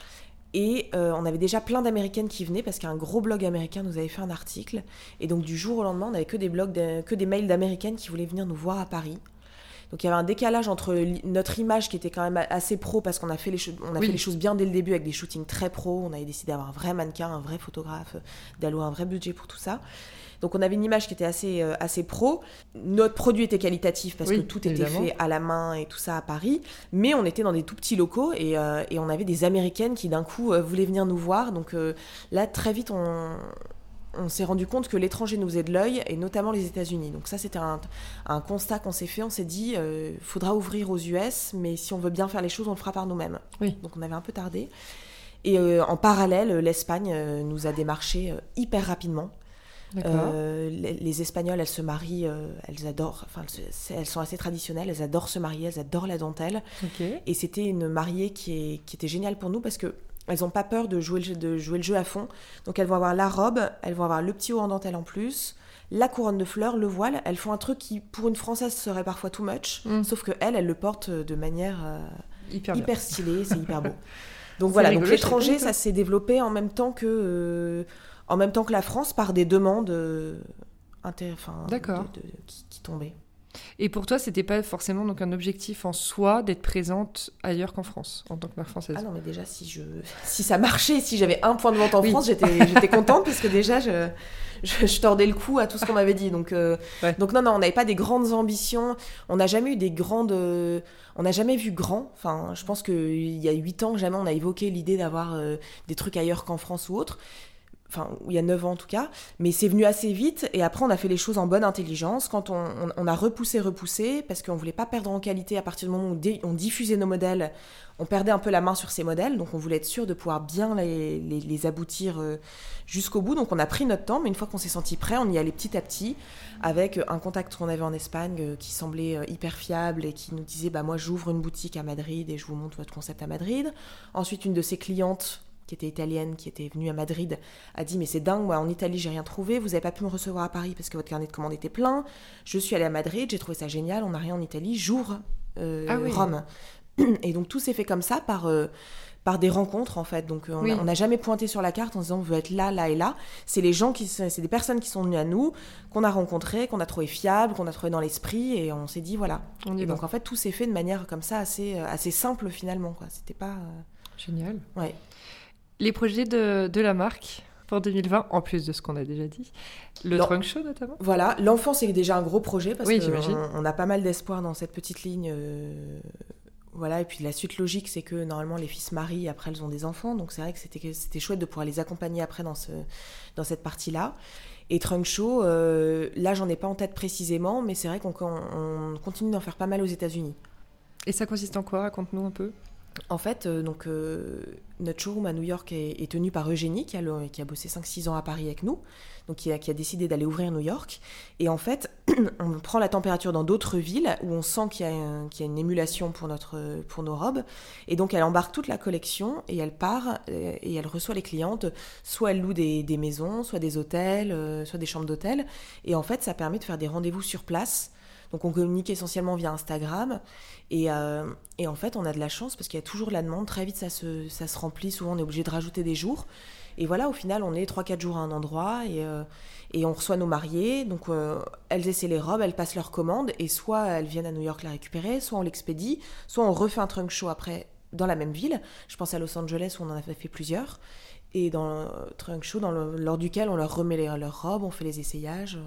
Et euh, on avait déjà plein d'américaines qui venaient parce qu'un gros blog américain nous avait fait un article. Et donc du jour au lendemain, on n'avait que des blogs, de- que des mails d'américaines qui voulaient venir nous voir à Paris. Donc il y avait un décalage entre notre image qui était quand même assez pro parce qu'on a fait les on a Oui. fait les choses bien dès le début avec des shootings très pro. On avait décidé d'avoir un vrai mannequin, un vrai photographe, d'allouer un vrai budget pour tout ça. Donc on avait une image qui était assez euh, assez pro. Notre produit était qualitatif parce Oui, que tout était fait à la main et tout ça à Paris. Mais on était dans des tout petits locaux et, euh, et on avait des Américaines qui d'un coup euh, voulaient venir nous voir. Donc euh, là très vite on on s'est rendu compte que l'étranger nous faisait de l'œil, et notamment les États-Unis. Donc ça, c'était un, un constat qu'on s'est fait. On s'est dit, euh, faudra ouvrir aux US, mais si on veut bien faire les choses, on le fera par nous-mêmes. Oui. Donc on avait un peu tardé. Et euh, en parallèle, l'Espagne euh, nous a démarché euh, hyper rapidement. Euh, les, les Espagnoles, elles se marient, euh, elles adorent, enfin, elles, sont assez traditionnelles, elles adorent se marier, elles adorent la dentelle. Et c'était une mariée qui, est, qui était géniale pour nous parce que elles n'ont pas peur de jouer, le jeu, de jouer le jeu à fond. Donc elles vont avoir la robe, elles vont avoir le petit haut en dentelle en plus, la couronne de fleurs, le voile. Elles font un truc qui, pour une Française, serait parfois too much. Mm. Sauf que elle, elle le porte de manière euh, Hyper, stylée, c'est hyper beau. Donc voilà, rigolo, donc l'étranger, ça s'est développé en même temps que, euh, en même temps que la France par des demandes euh, D'accord. de- de- qui, qui tombaient. Et pour toi, c'était pas forcément donc un objectif en soi d'être présente ailleurs qu'en France, en tant que mère française? Ah non, mais déjà, si, je... si ça marchait, si j'avais un point de vente en Oui. France, j'étais j'étais contente parce que déjà, je, je, je tordais le cou à tout ce qu'on m'avait dit. Donc, euh, Ouais. donc non, non, on n'avait pas des grandes ambitions. On n'a jamais eu des grandes... euh, On n'a jamais vu grand. Enfin, je pense qu'il y a 8 ans, jamais on a évoqué l'idée d'avoir euh, des trucs ailleurs qu'en France ou autre. Enfin, il y a 9 ans en tout cas. Mais c'est venu assez vite. Et après, on a fait les choses en bonne intelligence. Quand on, a repoussé, repoussé, parce qu'on voulait pas perdre en qualité à partir du moment où on diffusait nos modèles, on perdait un peu la main sur ces modèles. Donc, on voulait être sûr de pouvoir bien les aboutir euh, jusqu'au bout. Donc, on a pris notre temps. Mais une fois qu'on s'est senti prêt, on y allait petit à petit avec un contact qu'on avait en Espagne euh, qui semblait euh, hyper fiable et qui nous disait bah moi j'ouvre une boutique à Madrid et je vous montre votre concept à Madrid. Ensuite une de ses clientes qui était italienne, qui était venue à Madrid, a dit mais c'est dingue, moi en Italie j'ai rien trouvé, vous avez pas pu me recevoir à Paris parce que votre carnet de commandes était plein. Je suis allée à Madrid, j'ai trouvé ça génial, on n'a rien en Italie, j'ouvre euh, Ah oui. Rome. Et donc tout s'est fait comme ça par euh, par des rencontres en fait. Donc euh, on Oui. n'a jamais pointé sur la carte en disant on veut être là, là et là. C'est les gens qui, c'est des personnes qui sont venues à nous, qu'on a rencontrées, qu'on a trouvé fiables, qu'on a trouvé dans l'esprit et on s'est dit voilà. On y Et va. donc en fait tout s'est fait de manière comme ça assez assez simple finalement quoi. C'était pas Génial. ouais. Les projets de, de la marque pour 2020, en plus de ce qu'on a déjà dit, le Non. trunk show notamment. Voilà, l'enfant c'est déjà un gros projet parce Oui, qu'on on a pas mal d'espoir dans cette petite ligne. euh, voilà, et puis la suite logique, c'est que normalement les filles se marient, après elles ont des enfants, donc c'est vrai que c'était, c'était chouette de pouvoir les accompagner après dans, ce, dans cette partie-là. Et Trunk Show, euh, là j'en ai pas en tête précisément, mais c'est vrai qu'on on continue d'en faire pas mal aux États-Unis. Et ça consiste en quoi? Raconte-nous un peu. En fait, euh, donc, euh, notre showroom à New York est, tenu par Eugénie, qui a, qui a bossé 5-6 ans à Paris avec nous, donc qui a, décidé d'aller ouvrir New York. Et en fait, on prend la température dans d'autres villes où on sent qu'il y, y, a une émulation pour, notre, pour nos robes. Et donc, elle embarque toute la collection et elle part euh, et elle reçoit les clientes. Soit elle loue des, des maisons, soit des hôtels, soit des chambres d'hôtel. Et en fait, ça permet de faire des rendez-vous sur place donc on communique essentiellement via Instagram. Euh, et, en fait, on a de la chance parce qu'il y a toujours la demande. Très vite, ça se, ça se remplit. Souvent, on est obligé de rajouter des jours. Et voilà, au final, on est 3-4 jours à un endroit et, euh, et on reçoit nos mariés. Donc, euh, elles essaient les robes, elles passent leurs commandes et soit elles viennent à New York la récupérer, soit on l'expédie, soit on refait un trunk show après dans la même ville. Je pense à Los Angeles où on en a fait plusieurs. Et dans le trunk show, lors duquel on leur remet leurs robes, on fait les essayages.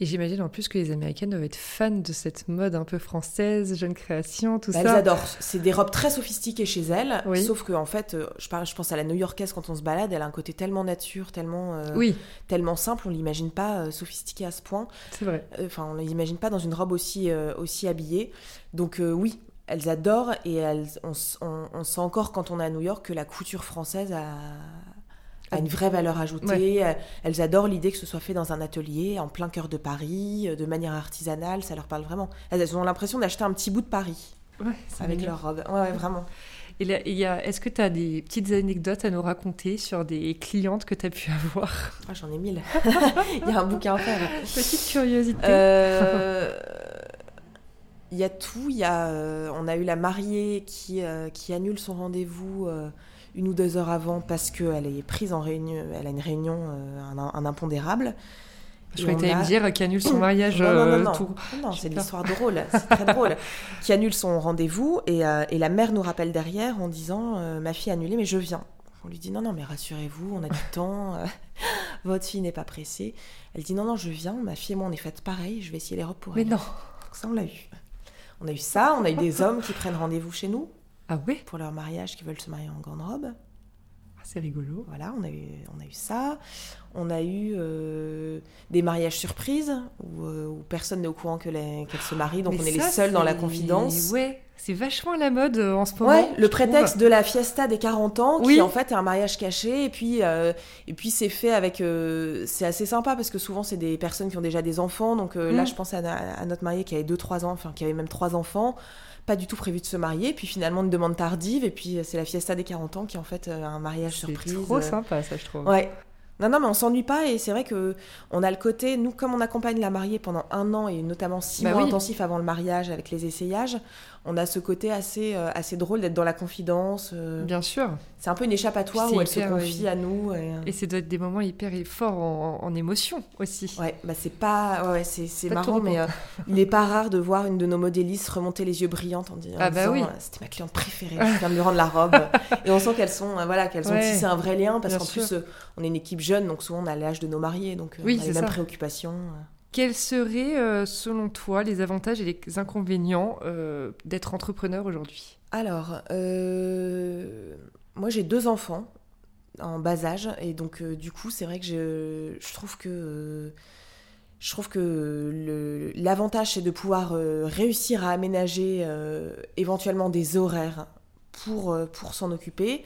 Et j'imagine en plus que les Américaines doivent être fans de cette mode un peu française, jeune création, tout bah, ça. Elles adorent. C'est des robes très sophistiquées chez elles. Sauf que en fait, euh, je, parle, je pense à la New-Yorkaise quand on se balade, elle a un côté tellement nature, tellement, euh, oui. tellement simple, on l'imagine pas euh, sophistiquée à ce point. C'est vrai. Enfin, on l'imagine pas dans une robe aussi, aussi habillée. Donc oui, elles adorent et elles, on, on, sent encore quand on est à New York que la couture française a, a une vraie valeur ajoutée. Elles adorent l'idée que ce soit fait dans un atelier, en plein cœur de Paris, euh, de manière artisanale. Ça leur parle vraiment. Elles ont l'impression d'acheter un petit bout de Paris ouais, avec leur robe. Ouais, vraiment. Et est-ce que tu as des petites anecdotes à nous raconter sur des clientes que tu as pu avoir? Ah, J'en ai mille. Il y a un bouquin à faire. Petite curiosité. Euh, il y a tout. Il y a, euh, on a eu la mariée qui, qui annule son rendez-vous une ou deux heures avant parce qu'elle est prise en réunion, elle a une réunion, euh, un, impondérable. Je croyais que tu me dire qui annule son mariage. Non, non, non, non. Euh, non c'est l'histoire drôle, c'est très drôle. Qui annule son rendez-vous et, euh, et, la mère nous rappelle derrière en disant Ma fille a annulé, mais je viens. On lui dit Non, non, mais rassurez-vous, on a du temps, votre fille n'est pas pressée. Elle dit Non, non, je viens, ma fille et moi on est faites pareil, je vais essayer les robes pour mais elle. Mais non Donc ça, on l'a eu. On a eu ça, on a eu des hommes qui prennent rendez-vous chez nous. Ah Pour leur mariage, qui veulent se marier en grande robe. Ah, c'est rigolo. Voilà, on a eu, on a eu ça. On a eu euh, des mariages surprises où, euh, personne n'est au courant qu'elle se marie, donc on est les seuls dans la confidence. Ouais, c'est vachement la mode euh, en ce moment. Ouais, le prétexte de la fiesta des 40 ans, qui en fait est un mariage caché, et puis, et puis c'est fait avec. c'est assez sympa parce que souvent c'est des personnes qui ont déjà des enfants, donc là mm. je pense à, à, notre mariée qui avait 2-3 ans, enfin qui avait même 3 enfants pas du tout prévu de se marier, puis finalement une demande tardive, et puis c'est la fiesta des 40 ans qui est en fait euh, un mariage surprise. C'est trop sympa ça, je trouve. Ouais. Non, non, mais on s'ennuie pas et c'est vrai que on a le côté, nous, comme on accompagne la mariée pendant un an et notamment six bah mois intensifs avant le mariage avec les essayages, on a ce côté assez, euh, assez drôle d'être dans la confidence. Euh. Bien sûr. C'est un peu une échappatoire où elle se confie à nous. Et, euh. et c'est doit être des moments hyper forts en, en, émotion aussi. Ouais, bah c'est pas, ouais, c'est marrant, mais il n'est pas rare de voir une de nos modélistes remonter les yeux brillants en, disant, ah bah oui. c'était ma cliente préférée, je viens de lui rendre la robe. et on sent qu'elles sont, voilà, qu'elles ont tissé un vrai lien parce qu'en plus on est une équipe jeune, donc souvent on a l'âge de nos mariés, donc oui, on a les mêmes préoccupations. Quels seraient, euh, selon toi, les avantages et les inconvénients euh, d'être entrepreneur aujourd'hui? Alors, euh, moi j'ai deux enfants en bas âge, et donc du coup, c'est vrai que je, trouve que je trouve que l'avantage, c'est de pouvoir réussir à aménager éventuellement des horaires pour s'en occuper.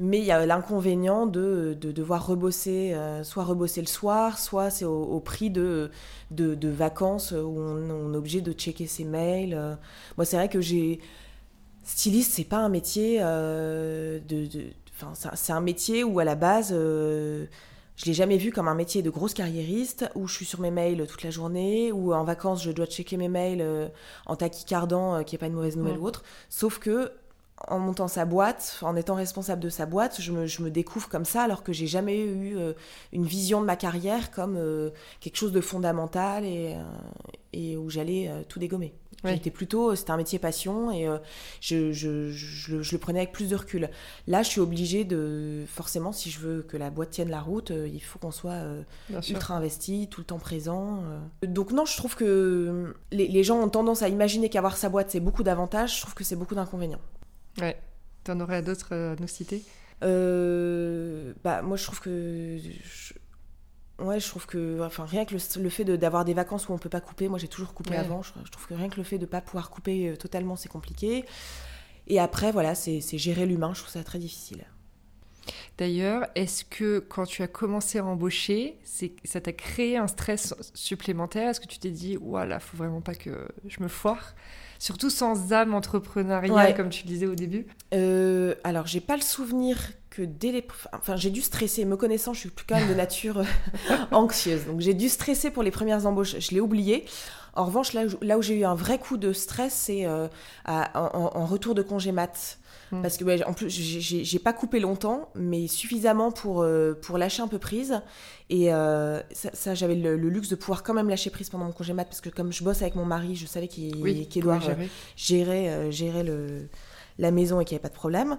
Mais il y a l'inconvénient de, de, devoir rebosser, euh, soit rebosser le soir, soit c'est au, prix de, de, de, vacances où on, est obligé de checker ses mails. Euh. Moi, c'est vrai que j'ai. Styliste, c'est pas un métier euh, de. Enfin, c'est un métier où à la base. Je l'ai jamais vu comme un métier de grosse carriériste où je suis sur mes mails toute la journée, ou en vacances je dois checker mes mails en taquicardant, qui n'est pas une mauvaise nouvelle ou autre. Sauf que en montant sa boîte, en étant responsable de sa boîte, je me, découvre comme ça alors que j'ai jamais eu euh, une vision de ma carrière comme euh, quelque chose de fondamental et, euh, et où j'allais tout dégommer. J'étais plutôt, c'était un métier passion et je, je, je, le prenais avec plus de recul. Là, je suis obligée de, forcément, si je veux que la boîte tienne la route, il faut qu'on soit ultra investi, tout le temps présent. Donc non, je trouve que les, les gens ont tendance à imaginer qu'avoir sa boîte, c'est beaucoup d'avantages. Je trouve que c'est beaucoup d'inconvénients. Ouais. Tu en aurais d'autres à nous citer? Euh, bah, Moi, je trouve que. Ouais, je trouve que. Enfin, rien que le, fait d'avoir des vacances où on peut pas couper, moi j'ai toujours coupé avant. Je, trouve que rien que le fait de pas pouvoir couper euh, totalement, c'est compliqué. Et après, voilà, c'est gérer l'humain. Je trouve ça très difficile. D'ailleurs, est-ce que quand tu as commencé à embaucher, ça t'a créé un stress supplémentaire? Est-ce que tu t'es dit, voilà, faut vraiment pas que je me foire? Surtout sans âme entrepreneuriale, comme tu disais au début. Euh, alors, j'ai pas le souvenir que dès les. Enfin, j'ai dû stresser. Me connaissant, je suis plus même de nature euh, anxieuse. Donc, j'ai dû stresser pour les premières embauches. Je l'ai oublié. En revanche, là, là où j'ai eu un vrai coup de stress, c'est euh, en, retour de congé mat. Hmm. Parce que en plus, j'ai pas coupé longtemps, mais suffisamment pour, euh, pour lâcher un peu prise. Et euh, ça, j'avais le, luxe de pouvoir quand même lâcher prise pendant mon congé mat, parce que comme je bosse avec mon mari, je savais qu'il oui, doit gérer, gérer le, la maison et qu'il n'y avait pas de problème.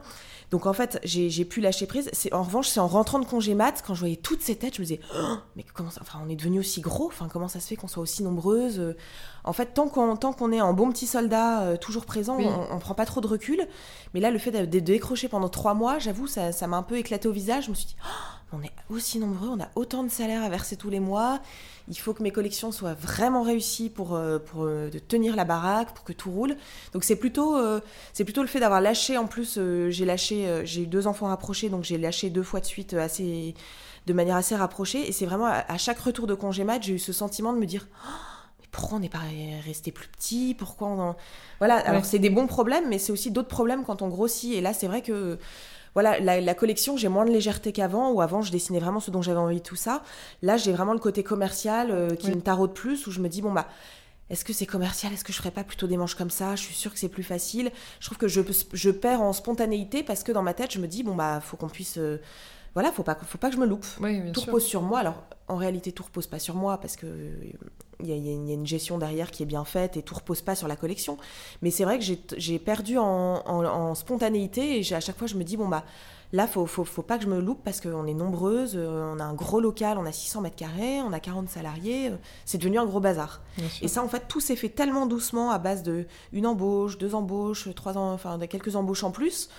Donc en fait, j'ai pu lâcher prise. C'est en revanche, c'est en rentrant de congé mat, quand je voyais toutes ces têtes, je me disais, oh, mais comment ça, enfin, on est devenu aussi gros. Enfin, comment ça se fait qu'on soit aussi nombreuses En fait, tant qu'on tant qu'on est un bon petit soldat euh, toujours présent, on, ne prend pas trop de recul. Mais là, le fait de, décrocher pendant trois mois, j'avoue, ça m'a un peu éclaté au visage. Je me suis dit, oh, on est aussi nombreux, on a autant de salaires à verser tous les mois il faut que mes collections soient vraiment réussies pour, euh, pour euh, de tenir la baraque, pour que tout roule. Donc c'est plutôt, euh, c'est plutôt le fait d'avoir lâché. En plus, j'ai lâché, j'ai eu deux enfants rapprochés, donc j'ai lâché deux fois de suite assez, de manière assez rapprochée. Et c'est vraiment à, chaque retour de congé mat, j'ai eu ce sentiment de me dire. Oh, mais pourquoi on n'est pas resté plus petit? Pourquoi on Voilà, alors c'est des bons problèmes, mais c'est aussi d'autres problèmes quand on grossit. Et là, c'est vrai que voilà, la, collection, j'ai moins de légèreté qu'avant, où avant je dessinais vraiment ce dont j'avais envie, tout ça. Là, j'ai vraiment le côté commercial euh, qui me taraude plus, où je me dis, bon, bah, est-ce que c'est commercial? Est-ce que je ferais pas plutôt des manches comme ça? Je suis sûre que c'est plus facile. Je trouve que je, je, perds en spontanéité parce que dans ma tête, je me dis, bon, bah, faut qu'on puisse. Euh, voilà, faut pas, faut pas que je me loupe. tout repose sur moi. Alors, en réalité, tout repose pas sur moi parce que il y, a une gestion derrière qui est bien faite et tout repose pas sur la collection. Mais c'est vrai que j'ai perdu en, spontanéité et à chaque fois, je me dis, bon, bah, là, faut, faut, faut pas que je me loupe parce qu'on est nombreuses, euh, on a un gros local, on a 600 mètres carrés, on a 40 salariés, euh, c'est devenu un gros bazar. Et ça, en fait, tout s'est fait tellement doucement à base de une embauche, deux embauches, trois enfin, quelques embauches en plus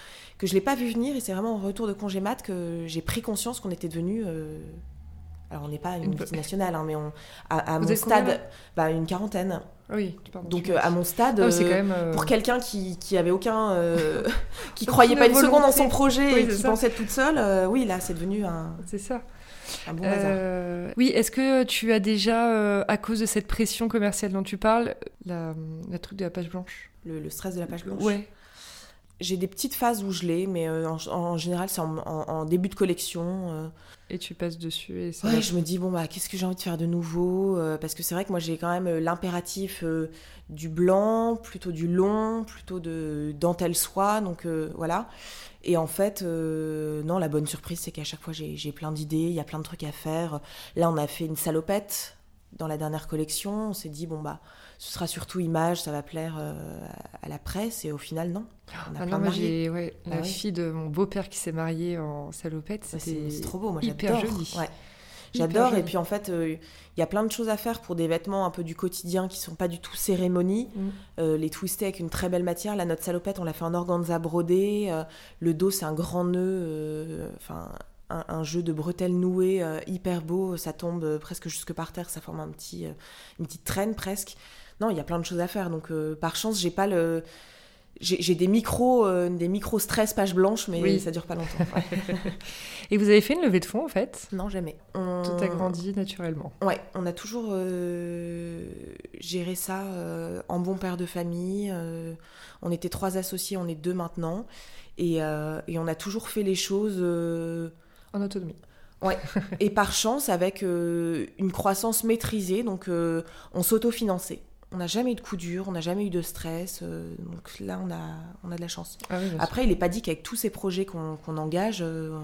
que je l'ai pas vu venir et c'est vraiment en retour de congé mat que j'ai pris conscience qu'on était devenu euh, alors on n'est pas une multinationale hein, mais on à, mon stade bah, une quarantaine. Oui donc euh, à mon stade oh, euh, pour quelqu'un qui, qui avait aucun qui croyait pas une seconde dans son projet et qui pensait être toute seule oui là c'est devenu un c'est ça. un bon oui, est-ce que tu as déjà, à cause de cette pression commerciale dont tu parles, la, truc de la page blanche? Le, le, stress de la page blanche? Ouais. J'ai des petites phases où je l'ai, mais euh, en, général, c'est en, début de collection. Euh. Et tu passes dessus et ça Ouais, je me dis, bon, bah, qu'est-ce que j'ai envie de faire de nouveau euh, Parce que c'est vrai que moi, j'ai quand même l'impératif du blanc, plutôt du long, plutôt de dentelle soie, donc voilà. Et en fait, non, la bonne surprise, c'est qu'à chaque fois, j'ai plein d'idées, il y a plein de trucs à faire. Là, on a fait une salopette dans la dernière collection. On s'est dit, bon, bah ce sera surtout image, ça va plaire euh, à la presse, et au final, non. On a ah plein j'ai ouais, la bah fille de mon beau-père qui s'est mariée en salopette, c'est trop beau, moi j'adore. joli. Ouais. J'adore, et puis en fait, euh, il y a plein de choses à faire pour des vêtements un peu du quotidien qui sont pas du tout cérémonie. Mm. Euh, les twister avec une très belle matière. La notre salopette, on l'a fait en organza brodé. le dos, c'est un grand nœud, enfin un, jeu de bretelles nouées hyper beau. Ça tombe presque jusque par terre, ça forme un petit, une petite traîne presque non, il y a plein de choses à faire. Donc, euh, par chance, j'ai pas le. J'ai des micros, euh, des micro stress page blanche, mais oui. ça dure pas longtemps. Et vous avez fait une levée de fonds en fait? Non, jamais. Tout a grandi naturellement. Ouais, on a toujours euh, géré ça en bon père de famille. on était trois associés, on est deux maintenant, et, et on a toujours fait les choses en autonomie. Ouais. et par chance, avec une croissance maîtrisée, donc on s'autofinançait. On n'a jamais eu de coup dur, on n'a jamais eu de stress. euh, donc là, on a, on a de la chance. Ah oui. Après, il n'est pas dit qu'avec tous ces projets qu'on engage, euh,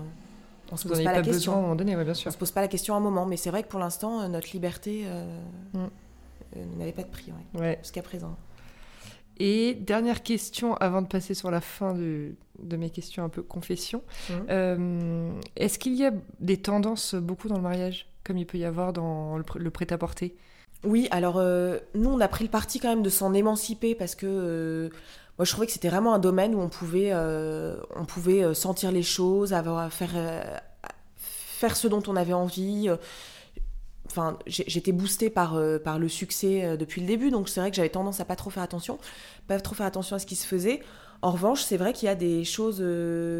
on se Vous pose pas la besoin à un question. moment donné, ouais, bien On se pose pas la question à un moment. Mais c'est vrai que pour l'instant, euh, notre liberté euh, Mm. n'avait pas de prix ouais, Ouais. jusqu'à présent. Et dernière question avant de passer sur la fin de, de mes questions un peu confession. Euh, Est-ce qu'il y a des tendances beaucoup dans le mariage, comme il peut y avoir dans le, le prêt-à-porter? Oui, alors euh, nous, on a pris le parti quand même de s'en émanciper parce que euh, moi, je trouvais que c'était vraiment un domaine où on pouvait, euh, on pouvait sentir les choses, avoir, faire, faire ce dont on avait envie. Enfin, j'étais boostée par, le succès depuis le début, donc c'est vrai que j'avais tendance à pas trop faire attention, pas trop faire attention à ce qui se faisait. En revanche, c'est vrai qu'il y a des choses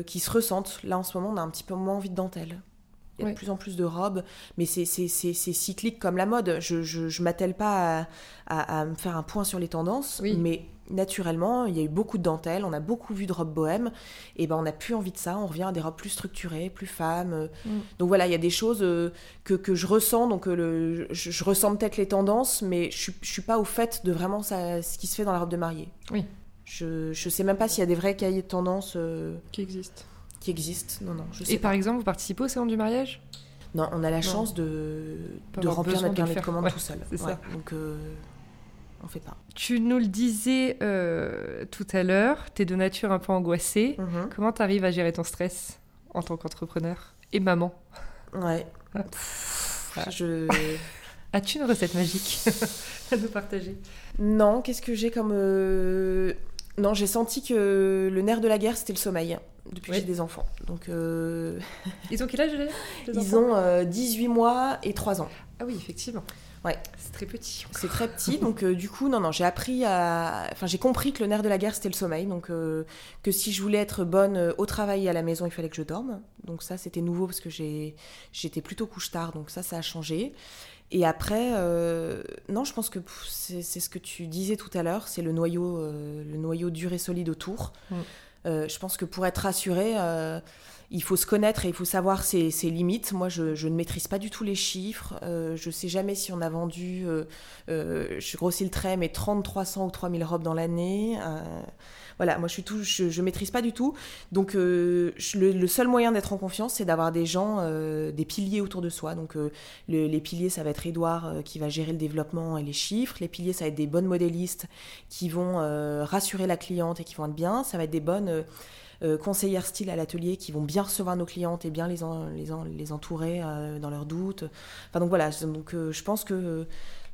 qui se ressentent. Là, en ce moment, on a un petit peu moins envie de dentelle. Il y a de plus en plus de robes, mais c'est c'est- c'est- c'est cyclique comme la mode. Je, je, je m'attelle pas à, à- à me faire un point sur les tendances, Oui. mais naturellement, il y a eu beaucoup de dentelles, on a beaucoup vu de robes bohèmes, et ben on n'a plus envie de ça, on revient à des robes plus structurées, plus femmes. euh. Mm. Donc voilà, il y a des choses euh, que, que je ressens, donc euh, le, je, je ressens peut-être les tendances, mais je, suis- je suis pas au fait de vraiment ça, ce qui se fait dans la robe de mariée. Oui. Je, je sais même pas s'il y a des vrais cahiers de tendance euh, qui existent qui existent. Non, non, je sais Et pas. par exemple, vous participez au salon du mariage? Non, on a la chance de, remplir notre carnet de faire. commandes Ouais, tout seul. c'est ça. Donc, euh, on fait pas. Tu nous le disais euh, tout à l'heure, tu es de nature un peu angoissée. Mhm. Comment tu arrives à gérer ton stress en tant qu'entrepreneur et maman? Ouais. Ah. Pff, Je... As-tu une recette magique à nous partager? Non, qu'est-ce que j'ai comme. euh, Non, j'ai senti que le nerf de la guerre, c'était le sommeil, depuis Oui. que j'ai des enfants. Donc, euh, Ils ont quel âge les, les ils ont euh, 18 mois et 3 ans. Ah oui, effectivement. Ouais. C'est très petit. C'est très petit, donc euh, du coup, non, non, j'ai appris à. Enfin, j'ai compris que le nerf de la guerre, c'était le sommeil. Donc, euh, que si je voulais être bonne euh, au travail et à la maison, il fallait que je dorme. Donc, ça, c'était nouveau parce que j'étais plutôt couche-tard, donc ça, ça a changé. Et après, euh, non, je pense que c'est ce que tu disais tout à l'heure, c'est le noyau, euh, le noyau dur et solide autour. Mm. Euh, je pense que pour être rassuré, il faut se connaître et il faut savoir ses, ses limites. Moi, je, je ne maîtrise pas du tout les chiffres. Je sais jamais si on a vendu, je grossis le trait, mais 30, 300 ou 3000 robes dans l'année. Voilà, moi, je suis je, maîtrise pas du tout. Donc, euh, le, seul moyen d'être en confiance, c'est d'avoir des gens, euh, des piliers autour de soi. Donc, euh, le- les piliers, ça va être Edouard euh, qui va gérer le développement et les chiffres. Les piliers, ça va être des bonnes modélistes qui vont rassurer la cliente et qui vont être bien. Ça va être des bonnes conseillères style à l'atelier qui vont bien recevoir nos clientes et bien les, en- entourer dans leurs doutes. Enfin, donc voilà, donc, je pense que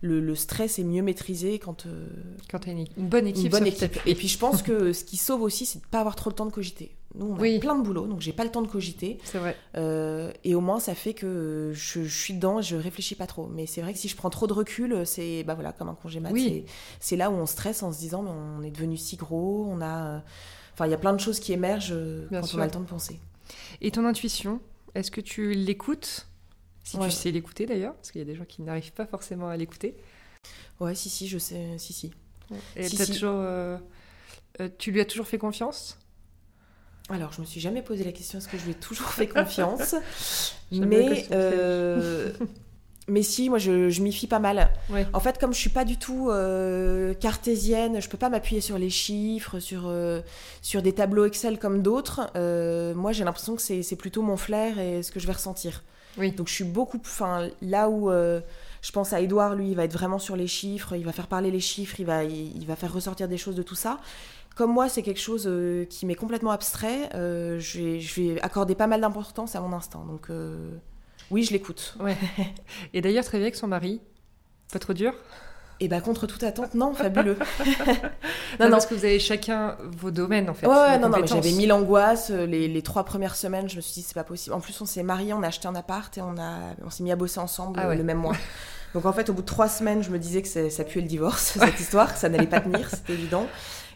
le, le stress est mieux maîtrisé quand euh, Quand tu as une, une bonne équipe. une bonne. Et puis je pense que ce qui sauve aussi, c'est de pas avoir trop le temps de cogiter. Nous, on a plein de boulot, donc j'ai pas le temps de cogiter. C'est vrai. Euh, et au moins, ça fait que je, je suis dedans, je réfléchis pas trop. Mais c'est vrai que si je prends trop de recul, c'est bah voilà, comme un congé mat. Oui. c'est- là où on stresse en se disant, mais on est devenu si gros, on a. euh, Enfin, il y a plein de choses qui émergent Bien quand sûr. on a le temps de penser. Et ton intuition, est-ce que tu l'écoutes? Si Ouais. tu sais l'écouter d'ailleurs, parce qu'il y a des gens qui n'arrivent pas forcément à l'écouter. Ouais, si, si, je sais, si, si. Et Si, t'as si. toujours, euh, euh, tu lui as toujours fait confiance? Alors, je me suis jamais posé la question est-ce que je lui ai toujours fait confiance? Mais, euh, mais si, moi, je, je m'y fie pas mal. Ouais. En fait, comme je suis pas du tout euh, cartésienne, je peux pas m'appuyer sur les chiffres, sur, euh, sur des tableaux Excel comme d'autres. moi, j'ai l'impression que c'est c'est plutôt mon flair et ce que je vais ressentir. Oui. Donc, je suis beaucoup. plus- Enfin, là où euh, je pense à Edouard, lui, il va être vraiment sur les chiffres, il va faire parler les chiffres, il va, il, il va faire ressortir des choses de tout ça. Comme moi, c'est quelque chose euh, qui m'est complètement abstrait, euh, je, vais, je vais accorder pas mal d'importance à mon instinct. Donc, euh, oui, je l'écoute. Ouais. Et d'ailleurs, très bien avec son mari. Pas trop dur? Et bah, contre toute attente, non, fabuleux. non, Parce que vous avez chacun vos domaines en fait. Ouais, non, non, mais j'avais mille angoisses. euh, Les, les trois premières semaines, je me suis dit, c'est pas possible. En plus, on s'est mariés, on a acheté un appart et on, a, on s'est mis à bosser ensemble Ah euh, ouais. le même mois. Donc, en fait, au bout de trois semaines, je me disais que ça puait le divorce, cette histoire, que ça n'allait pas tenir, c'était évident.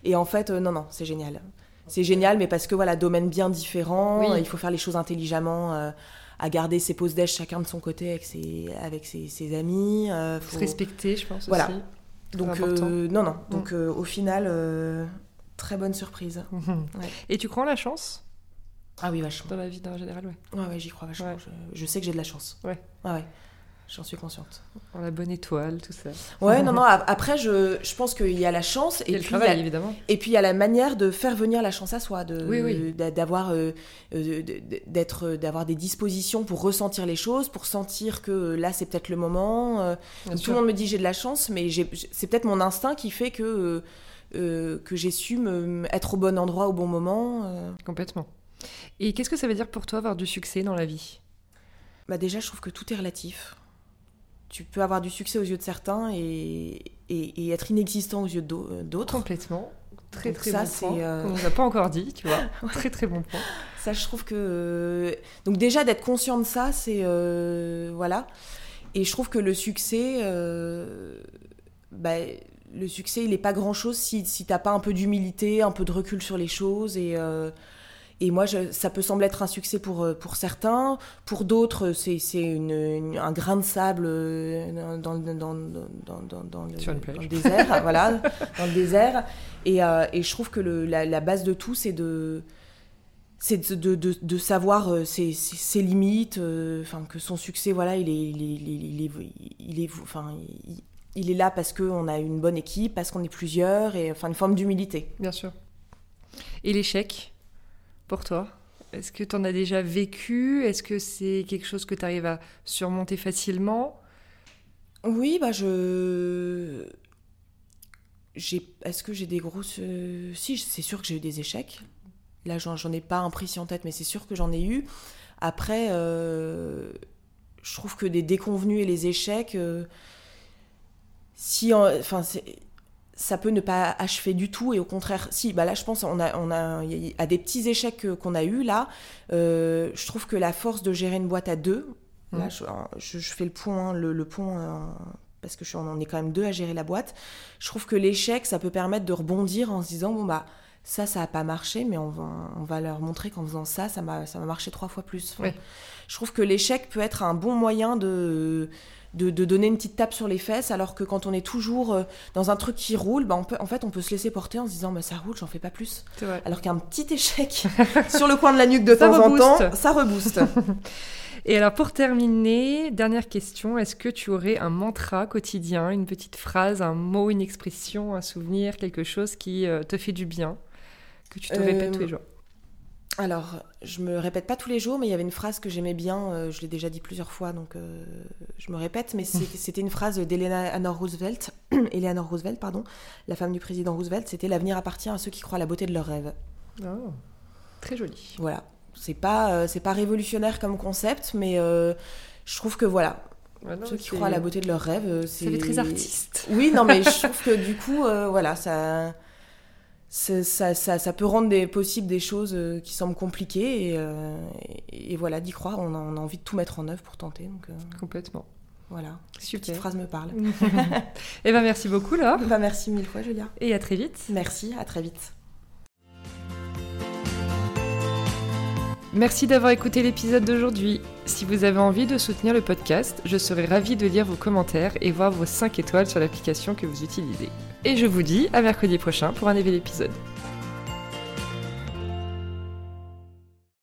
Et en fait, euh, non, non, c'est génial. C'est génial, mais parce que voilà, domaine bien différent, Oui. il faut faire les choses intelligemment, euh, à garder ses pauses déj chacun de son côté avec ses, avec ses, ses amis. euh, Se faut- respecter, je pense Voilà. aussi. Donc, euh, non, non. Donc, euh, au final, euh, très bonne surprise. Mhm. Ouais. Et tu crois en la chance? Ah oui, vachement. dans la vie en général, ouais. Ouais, ouais, j'y crois vachement. Ouais. Je, je sais que j'ai de la chance. Ouais. Ouais, ouais. J'en suis consciente. La bonne étoile, tout ça. Ouais, non, non. Après, je, je pense qu'il y a la chance et, et le puis travail, il y a- évidemment. et puis il y a la manière de faire venir la chance à soi, de Oui, oui. d'avoir euh, euh, d'être d'avoir des dispositions pour ressentir les choses, pour sentir que euh, là c'est peut-être le moment. euh, tout le monde me dit j'ai de la chance, mais c'est peut-être mon instinct qui fait que euh, euh, que j'ai su me, être au bon endroit au bon moment. euh. Complètement. Et qu'est-ce que ça veut dire pour toi avoir du succès dans la vie? Bah déjà, je trouve que tout est relatif. Tu peux avoir du succès aux yeux de certains et, et, et être inexistant aux yeux d'au- d'autres. Complètement. Très Donc très ça, bon point. euh, Qu'on nous a pas encore dit, tu vois. Très très bon point. Ça, je trouve que. euh, Donc, déjà, d'être conscient de ça, c'est. euh, Voilà. Et je trouve que le succès. euh, bah, le succès, il n'est pas grand-chose si, si t'as pas un peu d'humilité, un peu de recul sur les choses. Et, euh, et moi, je- ça peut sembler être un succès pour, euh, pour certains. Pour d'autres, c'est c'est une- une- un grain de sable euh, dans, dans, dans, dans, le, le désert. voilà, dans le désert. Et, euh, et je trouve que le- la, la base de tout, c'est de c'est de, de, savoir euh, ses, ses- ses limites, euh, que son succès, voilà, il est, il est, il est, il est, il est- enfin, il, il est là parce qu'on a une bonne équipe, parce qu'on est plusieurs, et enfin une forme d'humilité. Bien sûr. Et l'échec, pour toi Est-ce que tu en as déjà vécu? Est-ce que c'est quelque chose que tu arrives à surmonter facilement? Oui, bah je, est-ce que j'ai des grosses, euh, si, c'est sûr que j'ai eu des échecs. Là, j'en, j'en ai pas un précis en tête, mais c'est sûr que j'en ai eu. Après, euh, je trouve que des déconvenus et les échecs, euh, si, en- enfin, c'est- ça peut ne pas achever du tout et au contraire, si, bah là, je pense, on a, on a, à des petits échecs que- qu'on a eu là, euh, je trouve que la force de gérer une boîte à deux, là, Mhm. je, fais le pont, hein, le, le pont. euh, parce que je suis, on est quand même deux à gérer la boîte. Je trouve que l'échec, ça peut permettre de rebondir en se disant bon bah ça, ça a pas marché, mais on va, on va leur montrer qu'en faisant ça, ça m'a, marché trois fois plus. Enfin. Je trouve que l'échec peut être un bon moyen de, de, de donner une petite tape sur les fesses, alors que quand on est toujours euh, dans un truc qui roule, bah on peut, en fait, on peut se laisser porter en se disant bah ça roule, j'en fais pas plus. Alors qu'un petit échec sur le coin de la nuque de Ça temps en temps, ça rebooste. Et alors pour terminer, dernière question, est-ce que tu aurais un mantra quotidien, une petite phrase, un mot, une expression, un souvenir, quelque chose qui euh, te fait du bien, que tu te Euh, répètes tous les jours Alors, je me répète pas tous les jours, mais il y avait une phrase que j'aimais bien, euh, je l'ai déjà dit plusieurs fois, donc euh, je me répète, mais c'était une phrase d'Eleanor Roosevelt, Eleanor Roosevelt, pardon, la femme du président Roosevelt, c'était l'avenir appartient à ceux qui croient à la beauté de leurs rêves. Oh, Très joli. Voilà, c'est pas euh, c'est pas révolutionnaire comme concept, mais euh, je trouve que voilà, non, ceux qui croient à la beauté de leurs rêves, euh, c'est Ça fait très artiste. Oui, non, mais je trouve que du coup, euh, voilà, ça, ça, ça, ça, ça peut rendre des, possible des choses euh, qui semblent compliquées. Et, euh, et, et voilà, d'y croire, on a, on a envie de tout mettre en œuvre pour tenter. Donc euh, Complètement. voilà, Super. cette phrase me parle. Eh ben merci beaucoup Laure. Bah, merci mille fois, Julia. Et à très vite. Merci, à très vite. Merci d'avoir écouté l'épisode d'aujourd'hui. Si vous avez envie de soutenir le podcast, je serai ravie de lire vos commentaires et voir vos 5 étoiles sur l'application que vous utilisez. Et je vous dis à mercredi prochain pour un nouvel épisode.